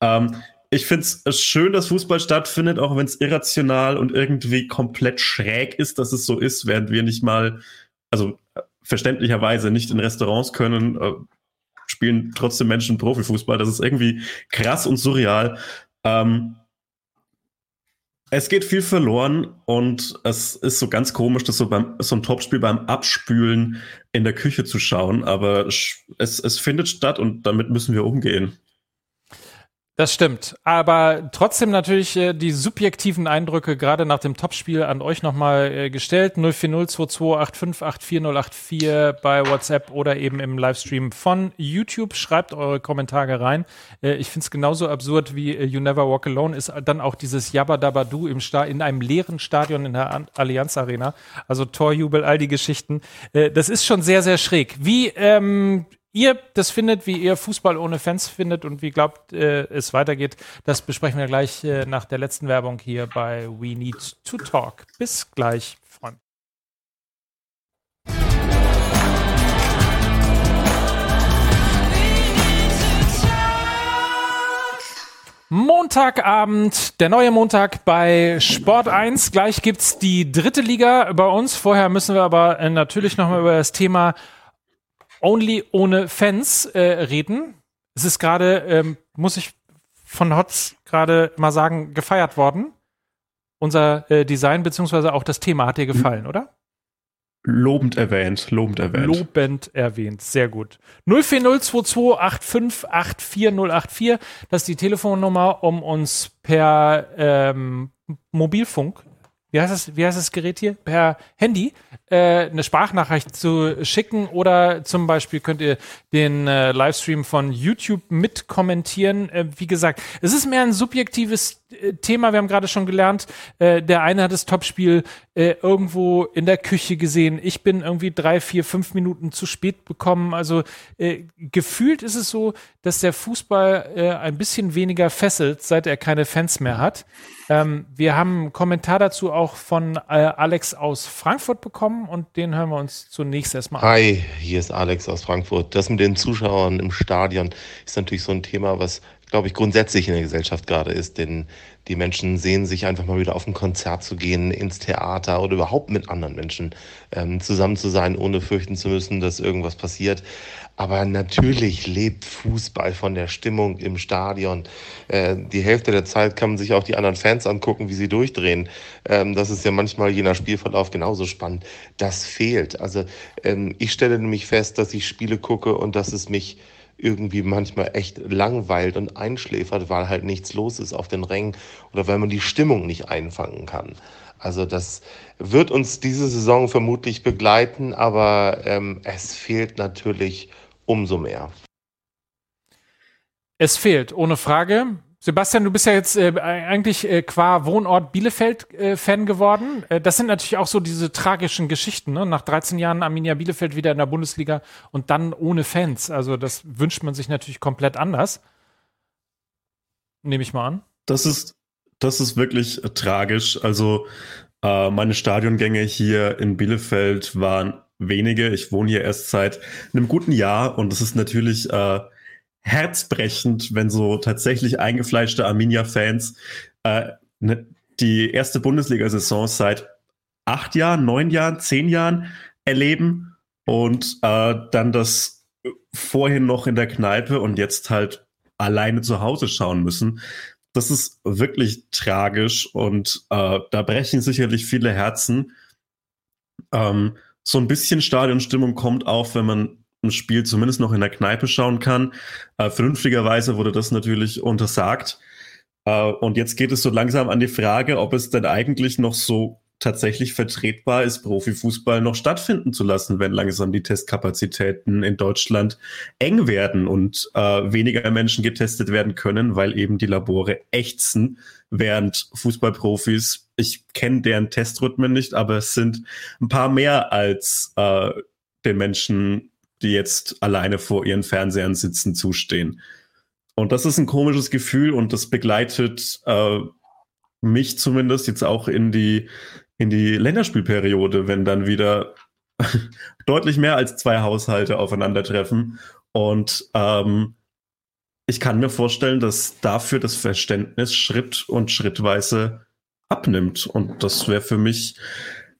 Ähm, ich finde es schön, dass Fußball stattfindet, auch wenn es irrational und irgendwie komplett schräg ist, dass es so ist, während wir nicht mal, also verständlicherweise nicht in Restaurants können, äh, spielen trotzdem Menschen Profifußball. Das ist irgendwie krass und surreal. Ähm, es geht viel verloren und es ist so ganz komisch, das so beim so ein Topspiel beim Abspülen in der Küche zu schauen, aber es, es findet statt und damit müssen wir umgehen. Das stimmt. Aber trotzdem natürlich äh, die subjektiven Eindrücke gerade nach dem Topspiel an euch nochmal äh, gestellt. 04022854084 bei WhatsApp oder eben im Livestream von YouTube. Schreibt eure Kommentare rein. Äh, ich finde es genauso absurd wie äh, You Never Walk Alone ist dann auch dieses Yabba Dabba Du im Sta in einem leeren Stadion in der Allianz Arena. Also Torjubel, all die Geschichten. Äh, das ist schon sehr, sehr schräg. Wie ähm, ihr das findet, wie ihr Fußball ohne Fans findet und wie glaubt äh, es weitergeht, das besprechen wir gleich äh, nach der letzten Werbung hier bei We Need to Talk. Bis gleich, Freunde. Montagabend, der neue Montag bei Sport 1. Gleich gibt's die dritte Liga bei uns. Vorher müssen wir aber äh, natürlich nochmal über das Thema Only ohne Fans äh, reden. Es ist gerade, ähm, muss ich von Hotz gerade mal sagen, gefeiert worden. Unser äh, Design beziehungsweise auch das Thema hat dir gefallen, oder? Lobend erwähnt, lobend erwähnt. Lobend erwähnt, sehr gut. 04022854084, das ist die Telefonnummer, um uns per ähm, Mobilfunk wie heißt das, wie heißt das Gerät hier? Per Handy äh, eine Sprachnachricht zu schicken oder zum Beispiel könnt ihr den äh, Livestream von YouTube mit kommentieren. Äh, wie gesagt, es ist mehr ein subjektives äh, Thema. Wir haben gerade schon gelernt, äh, der eine hat das Topspiel äh, irgendwo in der Küche gesehen. Ich bin irgendwie drei, vier, fünf Minuten zu spät bekommen. Also äh, gefühlt ist es so, dass der Fußball äh, ein bisschen weniger fesselt, seit er keine Fans mehr hat. Ähm, wir haben einen Kommentar dazu auch von äh, Alex aus Frankfurt bekommen und den hören wir uns zunächst erstmal an. Hi, hier ist Alex aus Frankfurt. Das mit den Zuschauern im Stadion ist natürlich so ein Thema, was, glaube ich, grundsätzlich in der Gesellschaft gerade ist, denn die Menschen sehen sich einfach mal wieder auf ein Konzert zu gehen, ins Theater oder überhaupt mit anderen Menschen ähm, zusammen zu sein, ohne fürchten zu müssen, dass irgendwas passiert. Aber natürlich lebt Fußball von der Stimmung im Stadion. Äh, die Hälfte der Zeit kann man sich auch die anderen Fans angucken, wie sie durchdrehen. Ähm, das ist ja manchmal je nach Spielverlauf genauso spannend. Das fehlt. Also ähm, ich stelle nämlich fest, dass ich Spiele gucke und dass es mich irgendwie manchmal echt langweilt und einschläfert, weil halt nichts los ist auf den Rängen oder weil man die Stimmung nicht einfangen kann. Also das wird uns diese Saison vermutlich begleiten, aber ähm, es fehlt natürlich umso mehr. Es fehlt, ohne Frage. Sebastian, du bist ja jetzt äh, eigentlich äh, qua Wohnort Bielefeld-Fan äh, geworden. Äh, das sind natürlich auch so diese tragischen Geschichten. Ne? Nach 13 Jahren Arminia Bielefeld wieder in der Bundesliga und dann ohne Fans. Also das wünscht man sich natürlich komplett anders. Nehme ich mal an. Das ist, das ist wirklich äh, tragisch. Also äh, meine Stadiongänge hier in Bielefeld waren wenige. Ich wohne hier erst seit einem guten Jahr und es ist natürlich äh, herzbrechend, wenn so tatsächlich eingefleischte Arminia-Fans äh, ne, die erste Bundesliga-Saison seit acht Jahren, neun Jahren, zehn Jahren erleben und äh, dann das vorhin noch in der Kneipe und jetzt halt alleine zu Hause schauen müssen. Das ist wirklich tragisch und äh, da brechen sicherlich viele Herzen. Ähm, so ein bisschen Stadionstimmung kommt auf, wenn man ein Spiel zumindest noch in der Kneipe schauen kann. Äh, vernünftigerweise wurde das natürlich untersagt. Äh, und jetzt geht es so langsam an die Frage, ob es denn eigentlich noch so tatsächlich vertretbar ist, Profifußball noch stattfinden zu lassen, wenn langsam die Testkapazitäten in Deutschland eng werden und äh, weniger Menschen getestet werden können, weil eben die Labore ächzen, während Fußballprofis, ich kenne deren Testrhythmen nicht, aber es sind ein paar mehr als äh, den Menschen die jetzt alleine vor ihren Fernsehern sitzen, zustehen. Und das ist ein komisches Gefühl und das begleitet äh, mich zumindest jetzt auch in die, in die Länderspielperiode, wenn dann wieder deutlich mehr als zwei Haushalte aufeinandertreffen. Und ähm, ich kann mir vorstellen, dass dafür das Verständnis Schritt und schrittweise abnimmt. Und das wäre für mich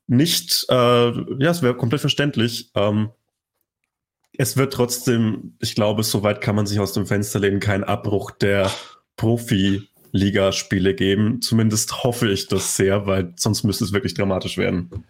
nicht, äh, ja, es wäre komplett verständlich. Ähm, es wird trotzdem, ich glaube, soweit kann man sich aus dem Fenster lehnen, keinen Abbruch der Profi-Liga-Spiele geben. Zumindest hoffe ich das sehr, weil sonst müsste es wirklich dramatisch werden.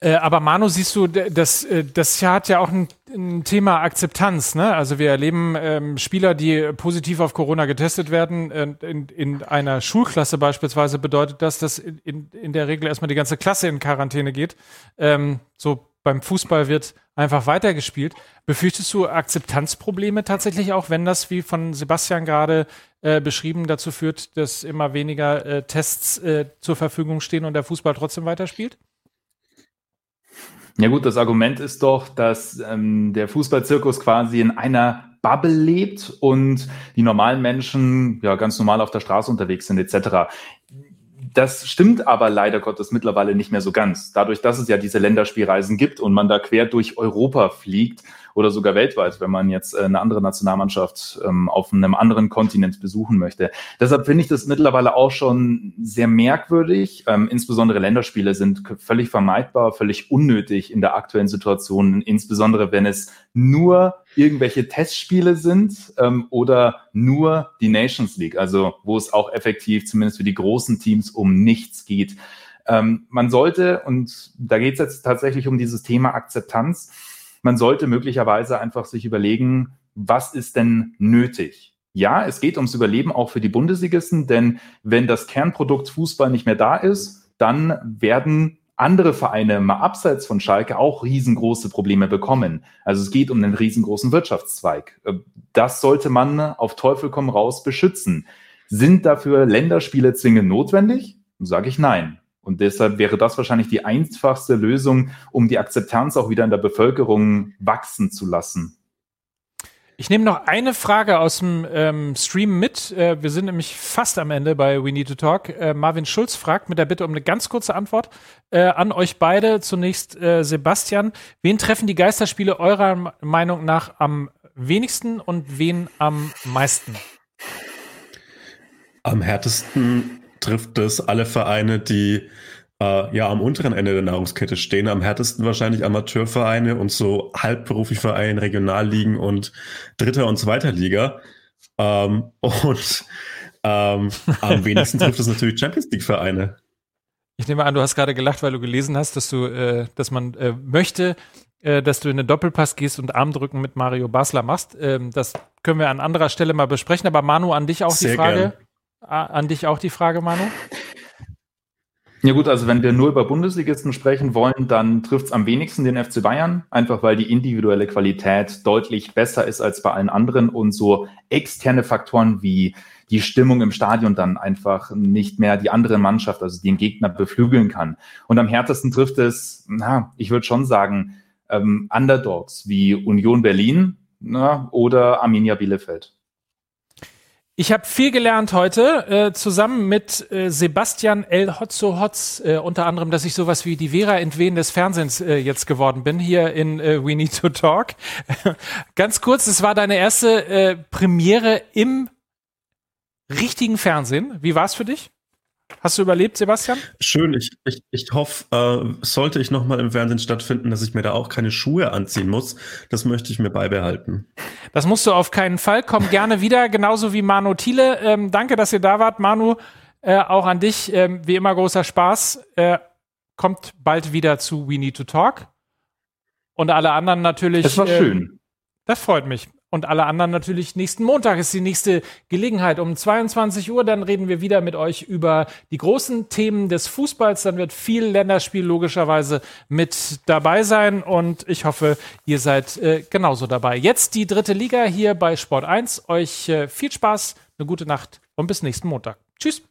Äh, aber Manu, siehst du, das, äh, das hat ja auch ein, ein Thema Akzeptanz. Ne? Also wir erleben ähm, Spieler, die positiv auf Corona getestet werden. Äh, in, in einer Schulklasse beispielsweise bedeutet das, dass in, in der Regel erstmal die ganze Klasse in Quarantäne geht. Ähm, so beim Fußball wird einfach weitergespielt. Befürchtest du Akzeptanzprobleme tatsächlich auch, wenn das, wie von Sebastian gerade äh, beschrieben, dazu führt, dass immer weniger äh, Tests äh, zur Verfügung stehen und der Fußball trotzdem weiterspielt? Ja gut, das Argument ist doch, dass ähm, der Fußballzirkus quasi in einer Bubble lebt und die normalen Menschen ja ganz normal auf der Straße unterwegs sind etc. Das stimmt aber leider Gottes mittlerweile nicht mehr so ganz. Dadurch, dass es ja diese Länderspielreisen gibt und man da quer durch Europa fliegt oder sogar weltweit, wenn man jetzt äh, eine andere Nationalmannschaft ähm, auf einem anderen Kontinent besuchen möchte. Deshalb finde ich das mittlerweile auch schon sehr merkwürdig. Ähm, insbesondere Länderspiele sind völlig vermeidbar, völlig unnötig in der aktuellen Situation, insbesondere wenn es nur irgendwelche Testspiele sind ähm, oder nur die Nations League, also wo es auch effektiv zumindest für die großen Teams um nichts geht. Ähm, man sollte, und da geht es jetzt tatsächlich um dieses Thema Akzeptanz, man sollte möglicherweise einfach sich überlegen, was ist denn nötig? Ja, es geht ums Überleben auch für die Bundesligisten, denn wenn das Kernprodukt Fußball nicht mehr da ist, dann werden andere Vereine mal abseits von Schalke auch riesengroße Probleme bekommen. Also es geht um einen riesengroßen Wirtschaftszweig. Äh, das sollte man auf Teufel komm raus beschützen. Sind dafür Länderspiele zwingend notwendig? Sage ich nein. Und deshalb wäre das wahrscheinlich die einfachste Lösung, um die Akzeptanz auch wieder in der Bevölkerung wachsen zu lassen. Ich nehme noch eine Frage aus dem ähm, Stream mit. Äh, wir sind nämlich fast am Ende bei We Need to Talk. Äh, Marvin Schulz fragt mit der Bitte um eine ganz kurze Antwort äh, an euch beide. Zunächst äh, Sebastian. Wen treffen die Geisterspiele eurer Meinung nach am wenigsten und wen am meisten? Am härtesten trifft es alle Vereine, die äh, ja am unteren Ende der Nahrungskette stehen. Am härtesten wahrscheinlich Amateurvereine und so Halbprofivereine, Regionalligen und Dritter und Zweiter Liga. Ähm, und ähm, am wenigsten trifft es natürlich Champions League-Vereine. Ich nehme an, du hast gerade gelacht, weil du gelesen hast, dass du, äh, dass man äh, möchte, äh, dass du in den Doppelpass gehst und Armdrücken mit Mario Basler machst. Ähm, das können wir an anderer Stelle mal besprechen. Aber Manu, an dich auch Sehr die Frage. Gern. An dich auch die Frage, Manu. Ja gut, also wenn wir nur über Bundesligisten sprechen wollen, dann trifft es am wenigsten den FC Bayern, einfach weil die individuelle Qualität deutlich besser ist als bei allen anderen und so externe Faktoren wie die Stimmung im Stadion dann einfach nicht mehr die andere Mannschaft, also den Gegner beflügeln kann. Und am härtesten trifft es, na, ich würde schon sagen, ähm, Underdogs wie Union Berlin na, oder Arminia Bielefeld. Ich habe viel gelernt heute, äh, zusammen mit äh, Sebastian El Hotzo Hotz, äh, unter anderem, dass ich sowas wie die Vera Entwehen des Fernsehens äh, jetzt geworden bin, hier in äh, We Need to Talk. Ganz kurz, es war deine erste äh, Premiere im richtigen Fernsehen. Wie war es für dich? Hast du überlebt, Sebastian? Schön. Ich, ich, ich hoffe, äh, sollte ich nochmal im Fernsehen stattfinden, dass ich mir da auch keine Schuhe anziehen muss. Das möchte ich mir beibehalten. Das musst du auf keinen Fall. Komm gerne wieder, genauso wie Manu Thiele. Ähm, danke, dass ihr da wart. Manu, äh, auch an dich. Ähm, wie immer großer Spaß. Äh, kommt bald wieder zu We Need to Talk. Und alle anderen natürlich. Das war schön. Ähm, das freut mich und alle anderen natürlich nächsten Montag ist die nächste Gelegenheit um 22 Uhr. Dann reden wir wieder mit euch über die großen Themen des Fußballs. Dann wird viel Länderspiel logischerweise mit dabei sein und ich hoffe, ihr seid äh, genauso dabei. Jetzt die dritte Liga hier bei Sport 1. Euch äh, viel Spaß, eine gute Nacht und bis nächsten Montag. Tschüss.